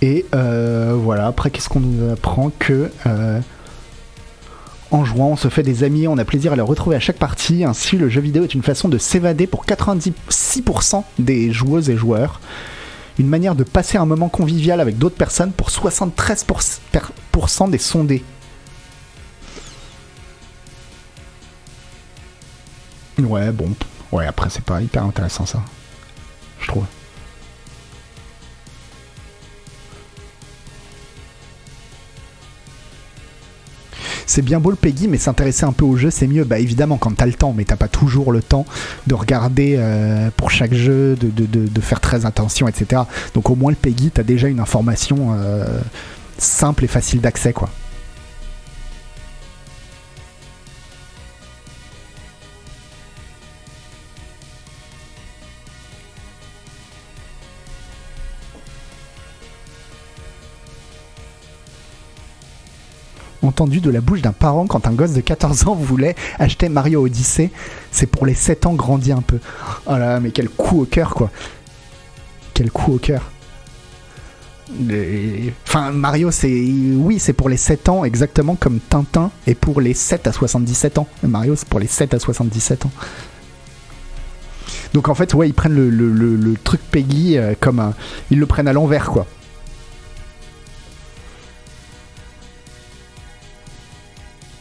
Et euh, voilà, après qu'est-ce qu'on nous apprend que euh, en jouant, on se fait des amis, on a plaisir à les retrouver à chaque partie. Ainsi, le jeu vidéo est une façon de s'évader pour 96% des joueuses et joueurs. Une manière de passer un moment convivial avec d'autres personnes pour 73% per- pourcent des sondés. Ouais, bon. Ouais, après, c'est pas hyper intéressant ça. Je trouve. C'est bien beau le Peggy, mais s'intéresser un peu au jeu, c'est mieux. Bah évidemment, quand t'as le temps, mais t'as pas toujours le temps de regarder euh, pour chaque jeu, de, faire très attention, etc. Donc au moins le Peggy, t'as déjà une information euh, simple et facile d'accès, quoi. Entendu de la bouche d'un parent quand un gosse de 14 ans voulait acheter Mario Odyssey. C'est pour les 7 ans grandis un peu. Oh là, mais quel coup au cœur, quoi. Quel coup au cœur. Enfin, Mario, c'est. Oui, c'est pour les 7 ans, exactement comme Tintin est pour les 7 à 77 ans. Mario, c'est pour les 7 à 77 ans. Donc en fait, ouais, ils prennent le truc Peggy euh, comme un. Ils le prennent à l'envers, quoi.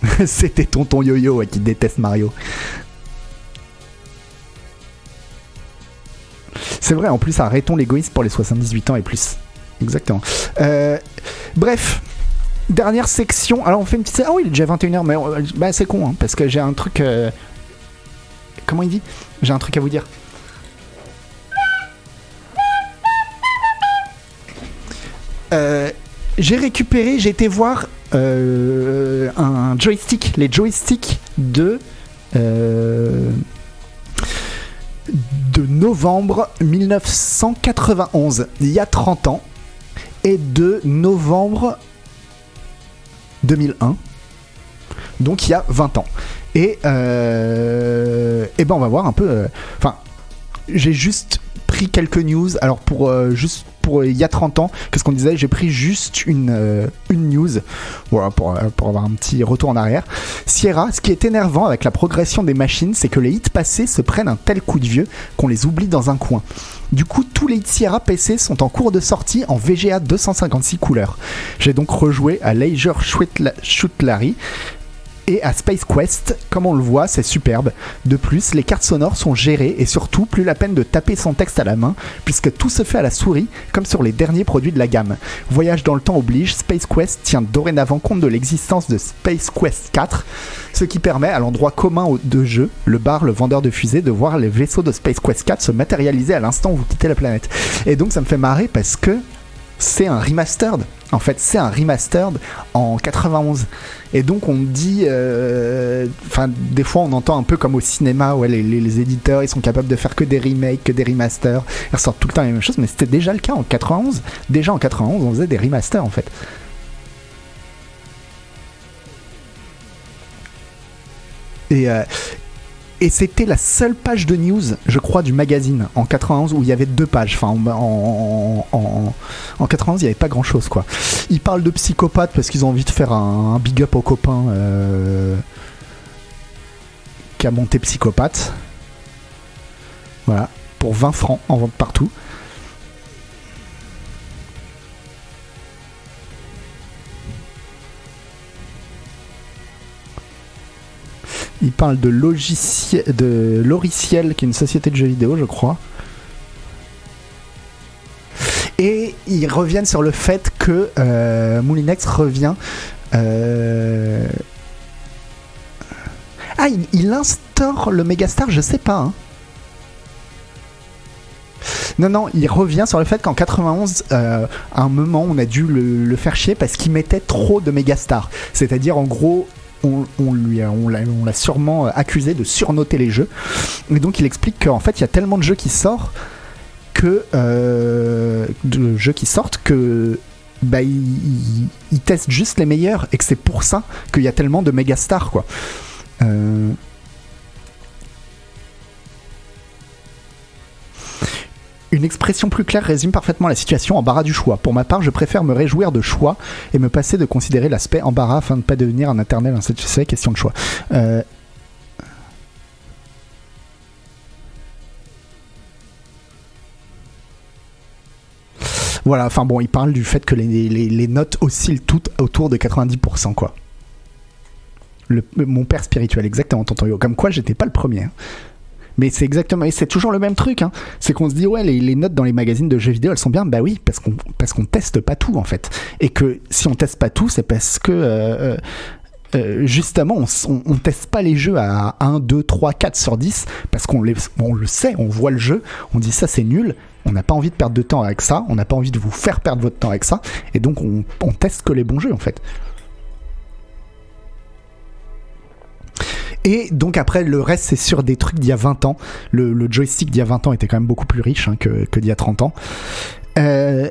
C'était tonton Yo-Yo qui déteste Mario. C'est vrai, en plus, arrêtons l'égoïsme pour les 78 ans et plus. Exactement. Euh, bref, dernière section. Alors, on fait une petite. Ah oui, il est déjà 21h, mais euh, bah, c'est con, hein, parce que j'ai un truc. euh, Comment il dit? J'ai un truc à vous dire. J'ai récupéré, j'ai été voir euh, un joystick, les joysticks de euh, de novembre 1991, il y a 30 ans, et de novembre 2001, donc il y a 20 ans. Et, euh, et ben on va voir un peu. Enfin, j'ai juste pris quelques news. Alors pour euh, juste pour euh, il y a 30 ans, qu'est-ce qu'on disait? J'ai pris juste une, euh, une news voilà, pour, pour avoir un petit retour en arrière. Sierra, ce qui est énervant avec la progression des machines, c'est que les hits passés se prennent un tel coup de vieux qu'on les oublie dans un coin. Du coup, tous les hits Sierra PC sont en cours de sortie en VGA 256 couleurs. J'ai donc rejoué à Leisure Shoot Larry Et à Space Quest, comme on le voit, c'est superbe. De plus, les cartes sonores sont gérées et surtout, plus la peine de taper son texte à la main, puisque tout se fait à la souris, comme sur les derniers produits de la gamme. Voyage dans le temps oblige, Space Quest tient dorénavant compte de l'existence de Space Quest 4, ce qui permet à l'endroit commun de jeu, le bar, le vendeur de fusées, de voir les vaisseaux de Space Quest 4 se matérialiser à l'instant où vous quittez la planète. Et donc ça me fait marrer parce que c'est un remastered. En fait, c'est un remastered en 91. Et donc, on dit. euh, Enfin, des fois, on entend un peu comme au cinéma, où les, les- les éditeurs, ils sont capables de faire que des remakes, que des remasters. Ils ressortent tout le temps la même chose, mais c'était déjà le cas en 91. Déjà en 91, on faisait des remasters, en fait. Et. euh, et c'était la seule page de news, je crois, du magazine en 91 où il y avait deux pages. Enfin, en, en, en, en 91, il n'y avait pas grand chose, quoi. Ils parlent de psychopathes parce qu'ils ont envie de faire un, un big up aux copains euh, qui a monté psychopathe. Voilà, pour 20 francs en vente partout. Il parle de, logiciel, de Loriciel, qui est une société de jeux vidéo, je crois. Et ils reviennent sur le fait que euh, Moulinex revient. euh, Ah, il, instaure le Megastar, je sais pas. hein. Non, non, il revient sur le fait qu'en 91, euh, à un moment, on a dû le, le faire chier parce qu'il mettait trop de Megastar. C'est-à-dire, en gros, on, lui l'a sûrement accusé de surnoter les jeux. Et donc, il explique qu'en fait, il y a tellement de jeux qui sortent que euh, de jeux qui sortent que bah, testent juste les meilleurs et que c'est pour ça qu'il y a tellement de méga stars quoi. Euh, Une expression plus claire résume parfaitement la situation embarras du choix. Pour ma part, je préfère me réjouir de choix et me passer de considérer l'aspect embarras afin de ne pas devenir un éternel insatisfait. Question de choix. Euh, Voilà, enfin bon, il parle du fait que les, notes oscillent toutes autour de 90%, quoi. Mon père spirituel, exactement, tonton Yo. Comme quoi, j'étais pas le premier. Mais c'est exactement, et c'est toujours le même truc. hein. C'est qu'on se dit, ouais, les, notes dans les magazines de jeux vidéo, elles sont bien. Bah oui, parce qu'on parce qu'on teste pas tout, en fait. Et que si on teste pas tout, c'est parce que. euh, euh, justement, on, teste pas les jeux à 1, 2, 3, 4 sur 10 parce qu'on on le sait, on voit le jeu, on dit ça c'est nul, on n'a pas envie de perdre de temps avec ça, on n'a pas envie de vous faire perdre votre temps avec ça, et donc on, on teste que les bons jeux en fait. Et donc après, le reste, c'est sur des trucs d'il y a 20 ans. Le, joystick d'il y a 20 ans était quand même beaucoup plus riche hein, que, que d'il y a 30 ans. Euh,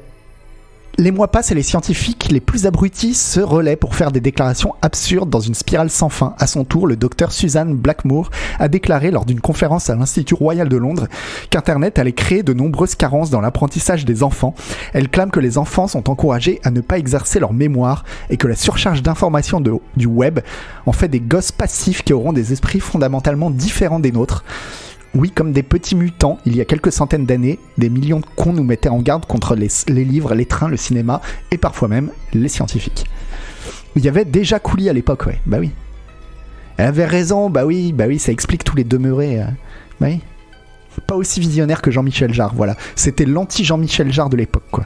les mois passent et les scientifiques les plus abrutis se relaient pour faire des déclarations absurdes dans une spirale sans fin. À son tour, le docteur Suzanne Blackmore a déclaré lors d'une conférence à l'Institut Royal de Londres qu'Internet allait créer de nombreuses carences dans l'apprentissage des enfants. Elle clame que les enfants sont encouragés à ne pas exercer leur mémoire et que la surcharge d'informations du web en fait des gosses passifs qui auront des esprits fondamentalement différents des nôtres. Oui, comme des petits mutants, il y a quelques centaines d'années, des millions de cons nous mettaient en garde contre les, livres, les trains, le cinéma et parfois même les scientifiques. Il y avait déjà Couli à l'époque, ouais, bah oui. Elle avait raison, bah oui, bah oui, ça explique tous les demeurés. euh, bah oui. Pas aussi visionnaire que Jean-Michel Jarre, voilà. C'était l'anti-Jean-Michel Jarre de l'époque, quoi.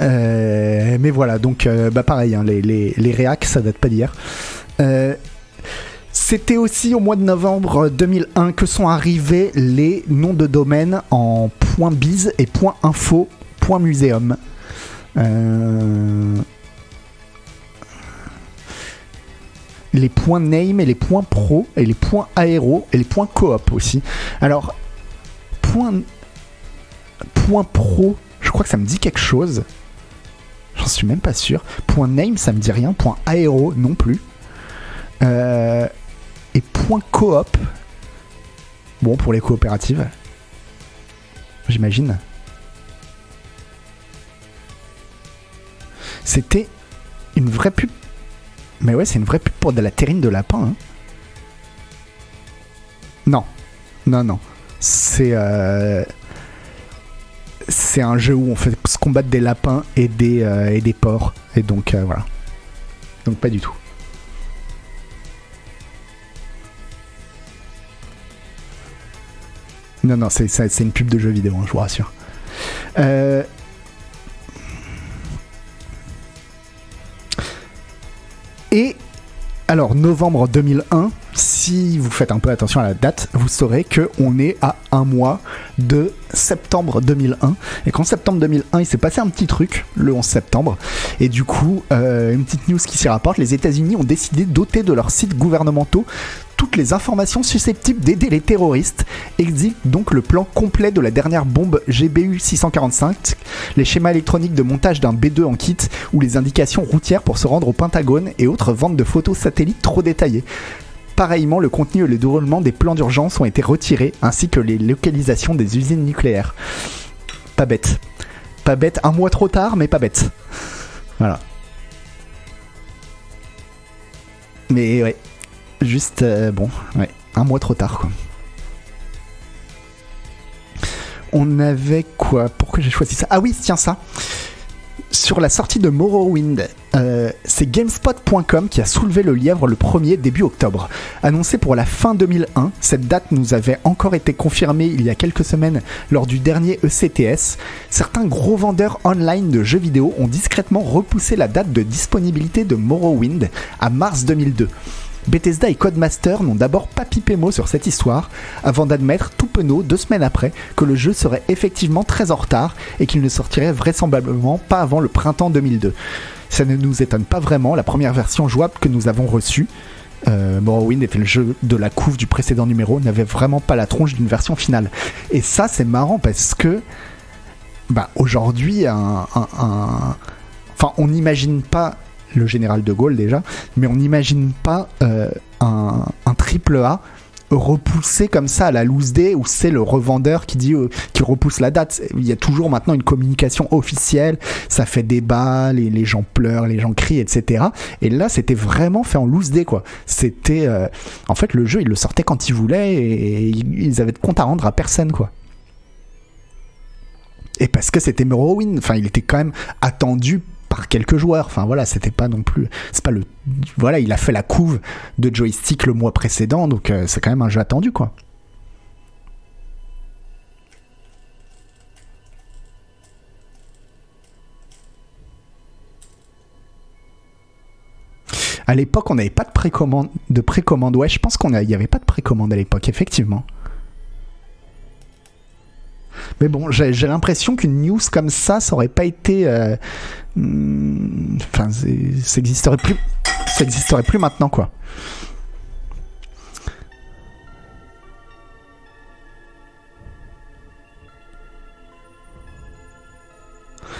Mais voilà, donc euh, bah pareil, hein, les, les, les réacs, ça date pas d'hier. Euh, C'était aussi au mois de novembre 2001 que sont arrivés les noms de domaine en .biz et .info, .muséum. Euh, les points name et les points pro et les points aéro et les points coop aussi. Alors, point pro, je crois que ça me dit quelque chose. J'en suis même pas sûr. Point name, ça me dit rien. Point aéro, non plus. Euh, et point coop. Bon, pour les coopératives. J'imagine. C'était une vraie pub. Mais ouais, c'est une vraie pub pour de la terrine de lapin. hein. Non. Non, non. C'est. euh, c'est un jeu où on fait se combattre des lapins et des, euh, et des porcs. Et donc, euh, voilà. Donc, pas du tout. Non, non, c'est, une pub de jeu vidéo, hein, je vous rassure. Euh, Et alors, novembre 2001, si vous faites un peu attention à la date, vous saurez que on est à un mois de septembre 2001. Et qu'en septembre 2001, il s'est passé un petit truc, le 11 septembre. Et du coup, euh, une petite news qui s'y rapporte, les États-Unis ont décidé d'ôter de leurs sites gouvernementaux toutes les informations susceptibles d'aider les terroristes. Existe donc le plan complet de la dernière bombe GBU 645, les schémas électroniques de montage d'un B2 en kit ou les indications routières pour se rendre au Pentagone et autres ventes de photos satellites trop détaillées. Pareillement, le contenu et le déroulement des plans d'urgence ont été retirés, ainsi que les localisations des usines nucléaires. Pas bête. Pas bête, un mois trop tard, mais pas bête. Voilà. Mais ouais, juste, euh, bon, ouais, un mois trop tard, quoi. On avait quoi Pourquoi j'ai choisi ça? Ah oui, tiens ça. Sur la sortie de Morrowind, euh, c'est GameSpot.com qui a soulevé le lièvre le 1er début octobre. Annoncé pour la fin 2001, cette date nous avait encore été confirmée il y a quelques semaines lors du dernier ECTS. Certains gros vendeurs online de jeux vidéo ont discrètement repoussé la date de disponibilité de Morrowind à mars 2002. Bethesda et Codemaster n'ont d'abord pas pipé mot sur cette histoire, avant d'admettre tout penaud deux semaines après que le jeu serait effectivement très en retard et qu'il ne sortirait vraisemblablement pas avant le printemps 2002. Ça ne nous étonne pas vraiment, la première version jouable que nous avons reçue, euh, Morrowind était le jeu de la couve du précédent numéro, n'avait vraiment pas la tronche d'une version finale. Et ça c'est marrant parce que bah, aujourd'hui, un, enfin on n'imagine pas le général de Gaulle déjà, mais on n'imagine pas euh, un, triple A repoussé comme ça à la loose day où c'est le revendeur qui dit euh, qui repousse la date. Il y a toujours maintenant une communication officielle, ça fait débat, les, gens pleurent, les gens crient, etc. Et là, c'était vraiment fait en loose day quoi. C'était euh, en fait le jeu, ils le sortaient quand ils voulaient et ils avaient de compte à rendre à personne quoi. Et parce que c'était Morrowind, enfin il était quand même attendu par quelques joueurs. Enfin voilà, c'était pas non plus, c'est pas le, voilà, il a fait la couve de joystick le mois précédent, donc euh, c'est quand même un jeu attendu quoi. À l'époque, on n'avait pas de précommande. De précommande, ouais, je pense qu'on n'y avait pas de précommande à l'époque, effectivement. Mais bon, j'ai l'impression qu'une news comme ça, ça aurait pas été. euh, hmm, Enfin, ça existerait plus. Ça plus maintenant, quoi.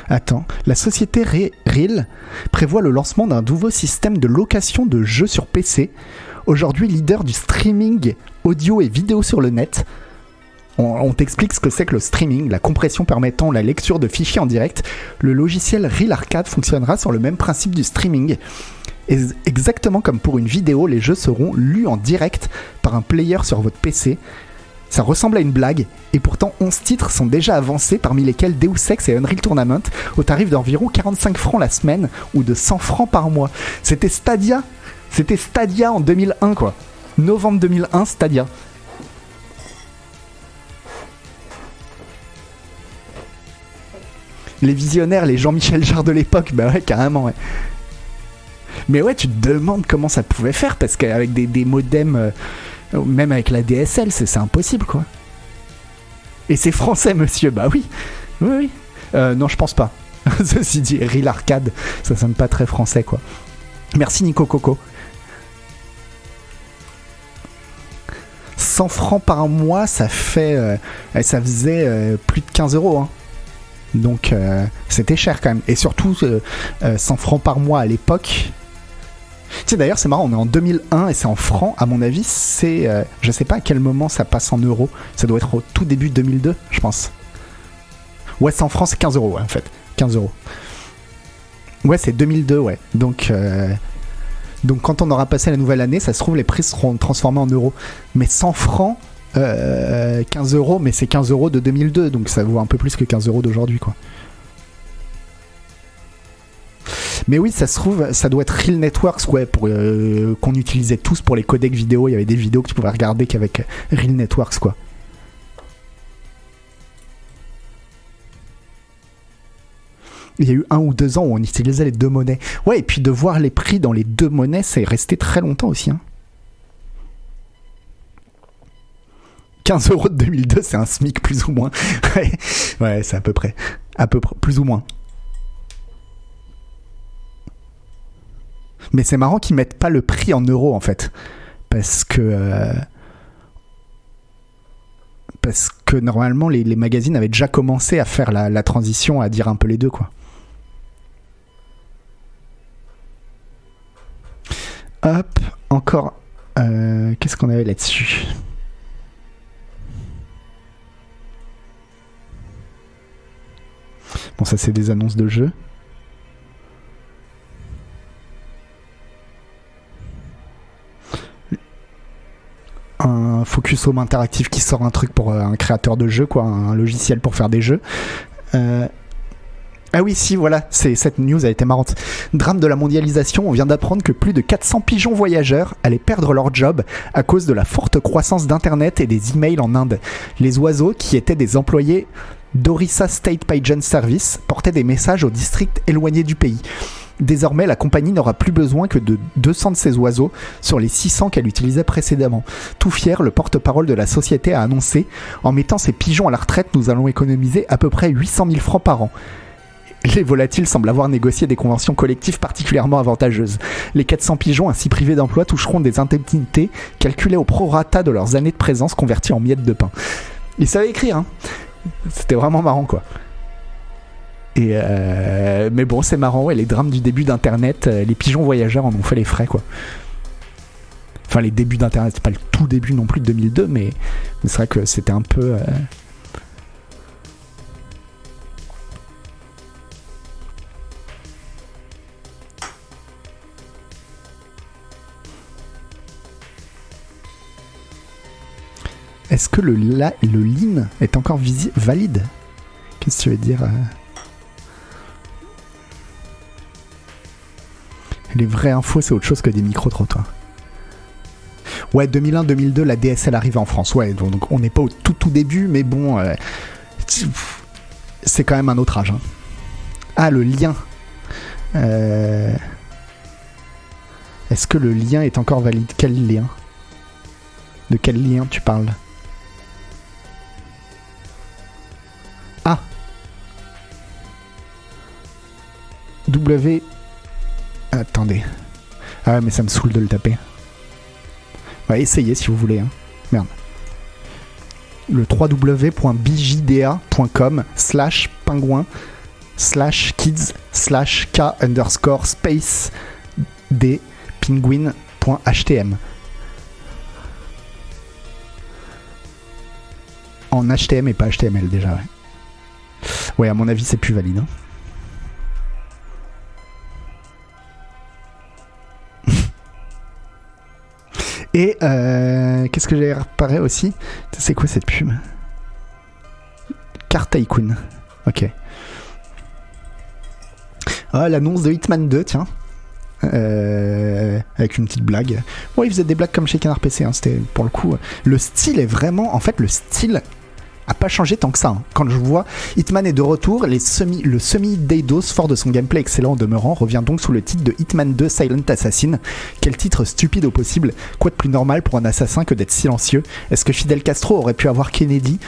Attends, la société Re- Reel prévoit le lancement d'un nouveau système de location de jeux sur PC. Aujourd'hui leader du streaming audio et vidéo sur le net, on, t'explique ce que c'est que le streaming, la compression permettant la lecture de fichiers en direct. Le logiciel Real Arcade fonctionnera sur le même principe du streaming. Et exactement comme pour une vidéo, les jeux seront lus en direct par un player sur votre PC. Ça ressemble à une blague, et pourtant 11 titres sont déjà avancés, parmi lesquels Deus Ex et Unreal Tournament, au tarif d'environ 45 francs la semaine ou de 100 francs par mois. C'était Stadia C'était Stadia en 2001, quoi. Novembre 2001, Stadia. Les visionnaires, les Jean-Michel Jarre de l'époque, bah ouais, carrément, ouais. Mais ouais, tu te demandes comment ça pouvait faire, parce qu'avec des, modems, euh, même avec la DSL, c'est c'est impossible, quoi. Et c'est français, monsieur, bah oui. Oui, oui. Euh, non, je pense pas. Ceci dit, Real Arcade, ça sonne pas très français, quoi. Merci Nico Coco. 100 francs par mois, ça fait, euh, ça faisait euh, plus de 15 euros. Hein. Donc euh, c'était cher quand même. Et surtout, euh, euh, 100 francs par mois à l'époque. Tu sais, d'ailleurs, c'est marrant, on est en 2001 et c'est en francs. À mon avis, c'est. euh, je sais pas à quel moment ça passe en euros. Ça doit être au tout début 2002, je pense. Ouais, 100 francs, c'est 15 euros, ouais, en fait. 15 euros. Ouais, c'est 2002, ouais. Donc. euh, Donc quand on aura passé la nouvelle année, ça se trouve les prix seront transformés en euros. Mais 100 francs, euh, 15 euros, mais c'est 15 euros de 2002, donc ça vaut un peu plus que 15 euros d'aujourd'hui, quoi. Mais oui, ça se trouve, ça doit être Real Networks, ouais, pour euh, qu'on utilisait tous pour les codecs vidéo. Il y avait des vidéos que tu pouvais regarder qu'avec Real Networks, quoi. Il y a eu un ou deux ans où on utilisait les deux monnaies. Ouais, et puis de voir les prix dans les deux monnaies, c'est resté très longtemps aussi. Hein. 15 euros de 2002, c'est un SMIC plus ou moins. ouais, c'est à peu près. À peu près, plus ou moins. Mais c'est marrant qu'ils mettent pas le prix en euros en fait. Parce que. euh, parce que normalement, les, magazines avaient déjà commencé à faire la, la transition, à dire un peu les deux, quoi. Hop, encore. euh, Qu'est-ce qu'on avait là-dessus? Ça, c'est des annonces de jeux. un Focus Home interactif qui sort un truc pour euh, un créateur de jeux, quoi, un logiciel pour faire des jeux. Euh, Ah oui, si, voilà, c'est cette news a été marrante. Drame de la mondialisation, on vient d'apprendre que plus de 400 pigeons voyageurs allaient perdre leur job à cause de la forte croissance d'Internet et des emails en Inde. Les oiseaux, qui étaient des employés d'Orissa State Pigeon Service, portaient des messages aux districts éloignés du pays. Désormais, la compagnie n'aura plus besoin que de 200 de ces oiseaux sur les 600 qu'elle utilisait précédemment. Tout fier, le porte-parole de la société a annoncé En mettant ces pigeons à la retraite, nous allons économiser à peu près 800 000 francs par an. Les volatiles semblent avoir négocié des conventions collectives particulièrement avantageuses. Les 400 pigeons ainsi privés d'emploi toucheront des indemnités calculées au prorata de leurs années de présence converties en miettes de pain. Ils savaient écrire, hein? C'était vraiment marrant, quoi. Et euh, mais bon, c'est marrant, ouais, les drames du début d'Internet, euh, les pigeons voyageurs en ont fait les frais, quoi. Enfin, les débuts d'Internet, c'est pas le tout début non plus de 2002, mais, c'est vrai que c'était un peu. euh, Est-ce que le, la, le est encore valide? Qu'est-ce que tu veux dire euh? Les vraies infos, c'est autre chose que des micro-trottoirs. Ouais, 2001-2002, la DSL arrive en France. Ouais, donc donc on n'est pas au tout tout début, mais bon, euh, c'est quand même un autre âge. hein. Ah, le lien. Euh, Est-ce que le lien est encore valide? Quel lien? De quel lien tu parles? W. Attendez. Ah mais ça me saoule de le taper. Ouais, essayez si vous voulez. hein. Merde. Le www.bjda.com slash pingouin slash kids slash k underscore space d penguin.htm En HTM et pas HTML déjà, ouais. Ouais, à mon avis, c'est plus valide. hein. Et euh, qu'est-ce que j'ai réparé aussi? C'est quoi cette pub? Car Tycoon. Ok. Ah, l'annonce de Hitman 2, tiens. Euh, avec une petite blague. Bon, ils faisaient des blagues comme chez Canard PC, hein, c'était pour le coup. Le style est vraiment. En fait, le style a pas changé tant que ça. hein. Quand je vois Hitman est de retour, les semi, le semi-Deidos, fort de son gameplay excellent en demeurant, revient donc sous le titre de Hitman 2 Silent Assassin. Quel titre stupide au possible. Quoi de plus normal pour un assassin que d'être silencieux? Est-ce que Fidel Castro aurait pu avoir Kennedy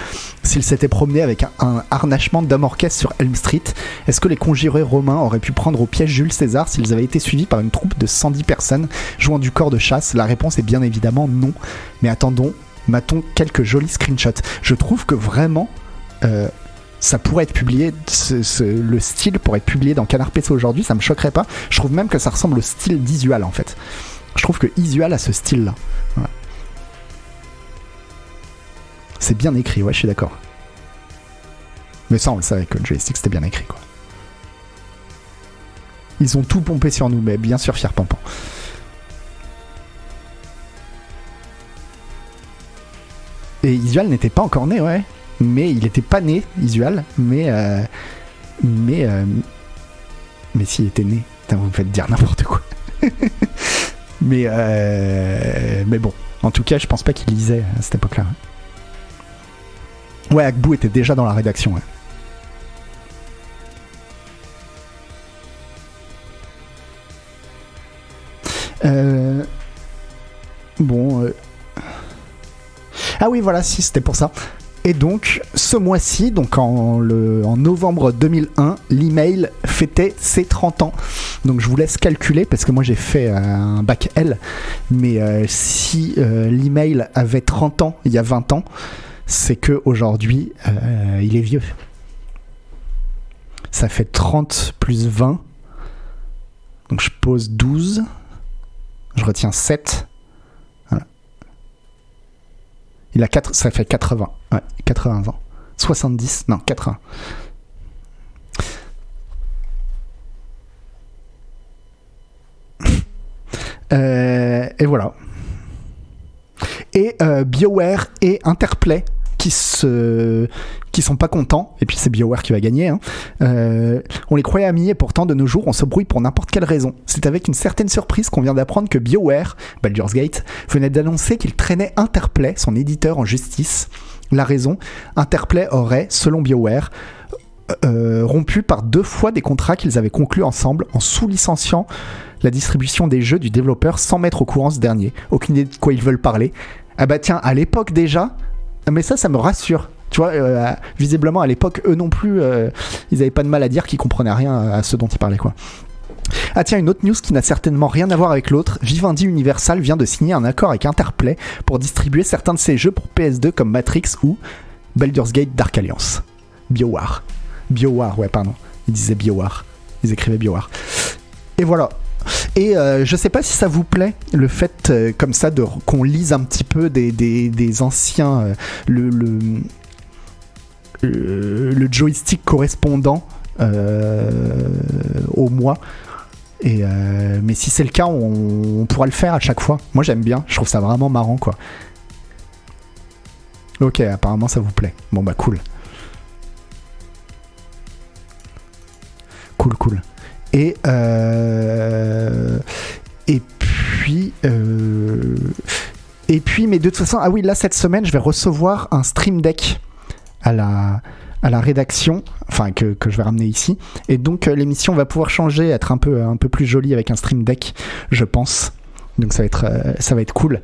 s'il s'était promené avec un, un harnachement d'homme orchestre sur Elm Street? Est-ce que les conjurés romains auraient pu prendre au piège Jules César s'ils avaient été suivis par une troupe de 110 personnes jouant du corps de chasse? La réponse est bien évidemment non. Mais attendons, m'a-t-on quelques jolis screenshots Je trouve que vraiment, euh, ça pourrait être publié, le style pourrait être publié dans Canard PC aujourd'hui, ça me choquerait pas. Je trouve même que ça ressemble au style d'Isual en fait. Je trouve que Isual a ce style-là. C'est bien écrit, ouais, je suis d'accord. Mais ça, on le savait que le joystick c'était bien écrit, quoi. Ils ont tout pompé sur nous, mais bien sûr, fier Pampan. Et Isual n'était pas encore né, ouais. Mais il était pas né, Isual, mais. euh, mais. euh, mais s'il était né. Putain, vous me faites dire n'importe quoi. mais. euh, mais bon. En tout cas, je pense pas qu'il lisait à cette époque-là. Ouais, Agbou était déjà dans la rédaction, ouais. Euh, Bon. euh, Ah oui, voilà, si, c'était pour ça. Et donc, ce mois-ci, donc en, novembre 2001, l'email fêtait ses 30 ans. Donc je vous laisse calculer, parce que moi j'ai fait euh, un bac L, mais euh, si euh, l'email avait 30 ans il y a 20 ans, c'est que aujourd'hui il est vieux. Ça fait 30 plus 20. Donc je pose 12. Je retiens 7. Il a 4, ça fait 80. Ouais, 80 ans. 70, non, 80. Euh, et voilà. Et euh, BioWare et Interplay qui se sont pas contents et puis c'est BioWare qui va gagner hein. Euh, on les croyait amis et pourtant de nos jours on se brouille pour n'importe quelle raison c'est avec une certaine surprise qu'on vient d'apprendre que BioWare Baldur's Gate venait d'annoncer qu'il traînait Interplay son éditeur en justice la raison Interplay aurait selon BioWare euh, rompu par deux fois des contrats qu'ils avaient conclus ensemble en sous-licenciant la distribution des jeux du développeur sans mettre au courant ce dernier. Aucune idée de quoi ils veulent parler. Ah bah tiens, à l'époque déjà, mais ça, ça me rassure. Tu vois, euh, visiblement à l'époque, eux non plus, euh, ils avaient pas de mal à dire qu'ils comprenaient rien à ce dont ils parlaient, quoi. Ah tiens, une autre news qui n'a certainement rien à voir avec l'autre. Vivendi Universal vient de signer un accord avec Interplay pour distribuer certains de ses jeux pour PS2 comme Matrix ou Baldur's Gate Dark Alliance. BioWare. BioWare, ouais, pardon. Ils disaient BioWare. Ils écrivaient BioWare. Et voilà. Et euh, je sais pas si ça vous plaît, le fait euh, comme ça de qu'on lise un petit peu des, des, anciens. euh, le, le, joystick correspondant au mois. Et mais si c'est le cas, on, on pourra le faire à chaque fois. Moi j'aime bien, je trouve ça vraiment marrant quoi. Ok, apparemment ça vous plaît. Bon bah cool. Cool, cool. Et euh, et puis euh, et puis mais de toute façon ah oui là cette semaine je vais recevoir un stream deck à la à la rédaction, enfin que, que je vais ramener ici. Et donc euh, l'émission va pouvoir changer, être un peu un peu plus jolie avec un stream deck, je pense. Donc ça va être ça va être cool.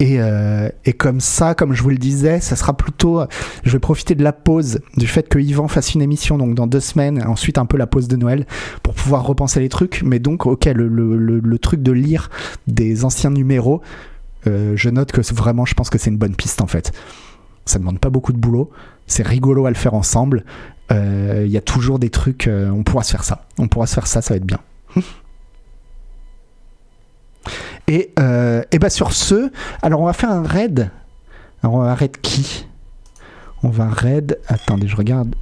Et, euh, et comme ça, comme je vous le disais, ça sera plutôt. Je vais profiter de la pause, du fait que Yvan fasse une émission donc dans deux semaines, ensuite un peu la pause de Noël, pour pouvoir repenser les trucs. Mais donc, ok, le, truc de lire des anciens numéros, euh, je note que vraiment, je pense que c'est une bonne piste en fait. Ça demande pas beaucoup de boulot, c'est rigolo à le faire ensemble. Euh, Il y a toujours des trucs, euh, on pourra se faire ça. On pourra se faire ça, ça va être bien. Et, euh, bah sur ce, alors on va faire un raid. Alors on va raid qui? On va raid. Attendez, je regarde.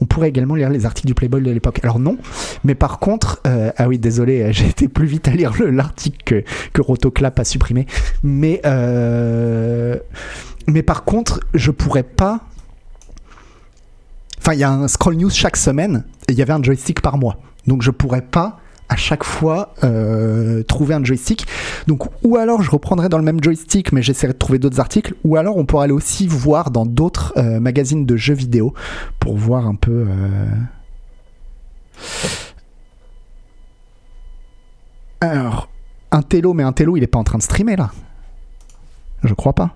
On pourrait également lire les articles du Playboy de l'époque. Alors non, mais par contre, euh, ah oui, désolé, euh, j'ai été plus vite à lire le- l'article que, que Rotoclap a supprimé. Mais, mais par contre, je pourrais pas. Enfin, il y a un scroll news chaque semaine et il y avait un joystick par mois. Donc je pourrais pas à chaque fois euh, trouver un joystick. Donc ou alors je reprendrai dans le même joystick, mais j'essaierai de trouver d'autres articles. Ou alors on pourra aller aussi voir dans d'autres euh, magazines de jeux vidéo pour voir un peu. euh, Alors, un télo, mais un télo, il est pas en train de streamer là. Je crois pas.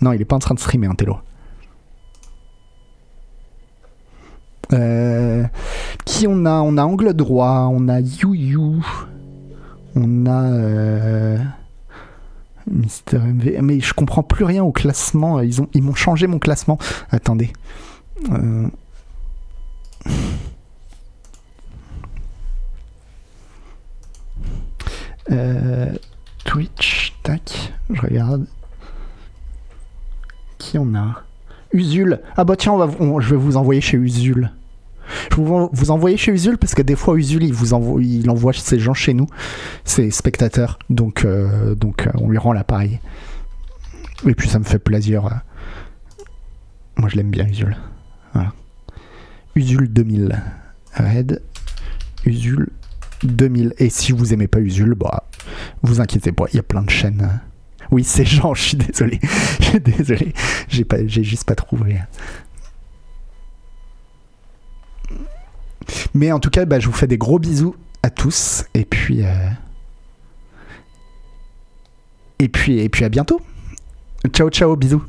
Non, il est pas en train de streamer un télo. Euh, qui on a? On a Angle Droit, on a You You, on a euh, Mister MV. Mais je comprends plus rien au classement. Ils ont, ils m'ont changé mon classement. Attendez. Euh, euh, Twitch, tac, je regarde. Qui on a? Usul. Ah bah tiens, on va, je vais vous envoyer chez Usul. Vous, vous envoyez chez Usul parce que des fois Usul il vous envoie, il envoie ses gens chez nous, ses spectateurs. Donc, euh, donc euh, on lui rend l'appareil. Et puis ça me fait plaisir. euh. Moi je l'aime bien Usul. Usul 2000. Red. Usul 2000. Et si vous aimez pas Usul, bah, vous inquiétez pas, il y a plein de chaînes. Oui, c'est Jean, je suis désolé. Je suis désolé. J'ai juste pas trouvé. Mais en tout cas, bah, je vous fais des gros bisous à tous. Et puis. euh, Et puis, et puis à bientôt. Ciao, ciao, bisous.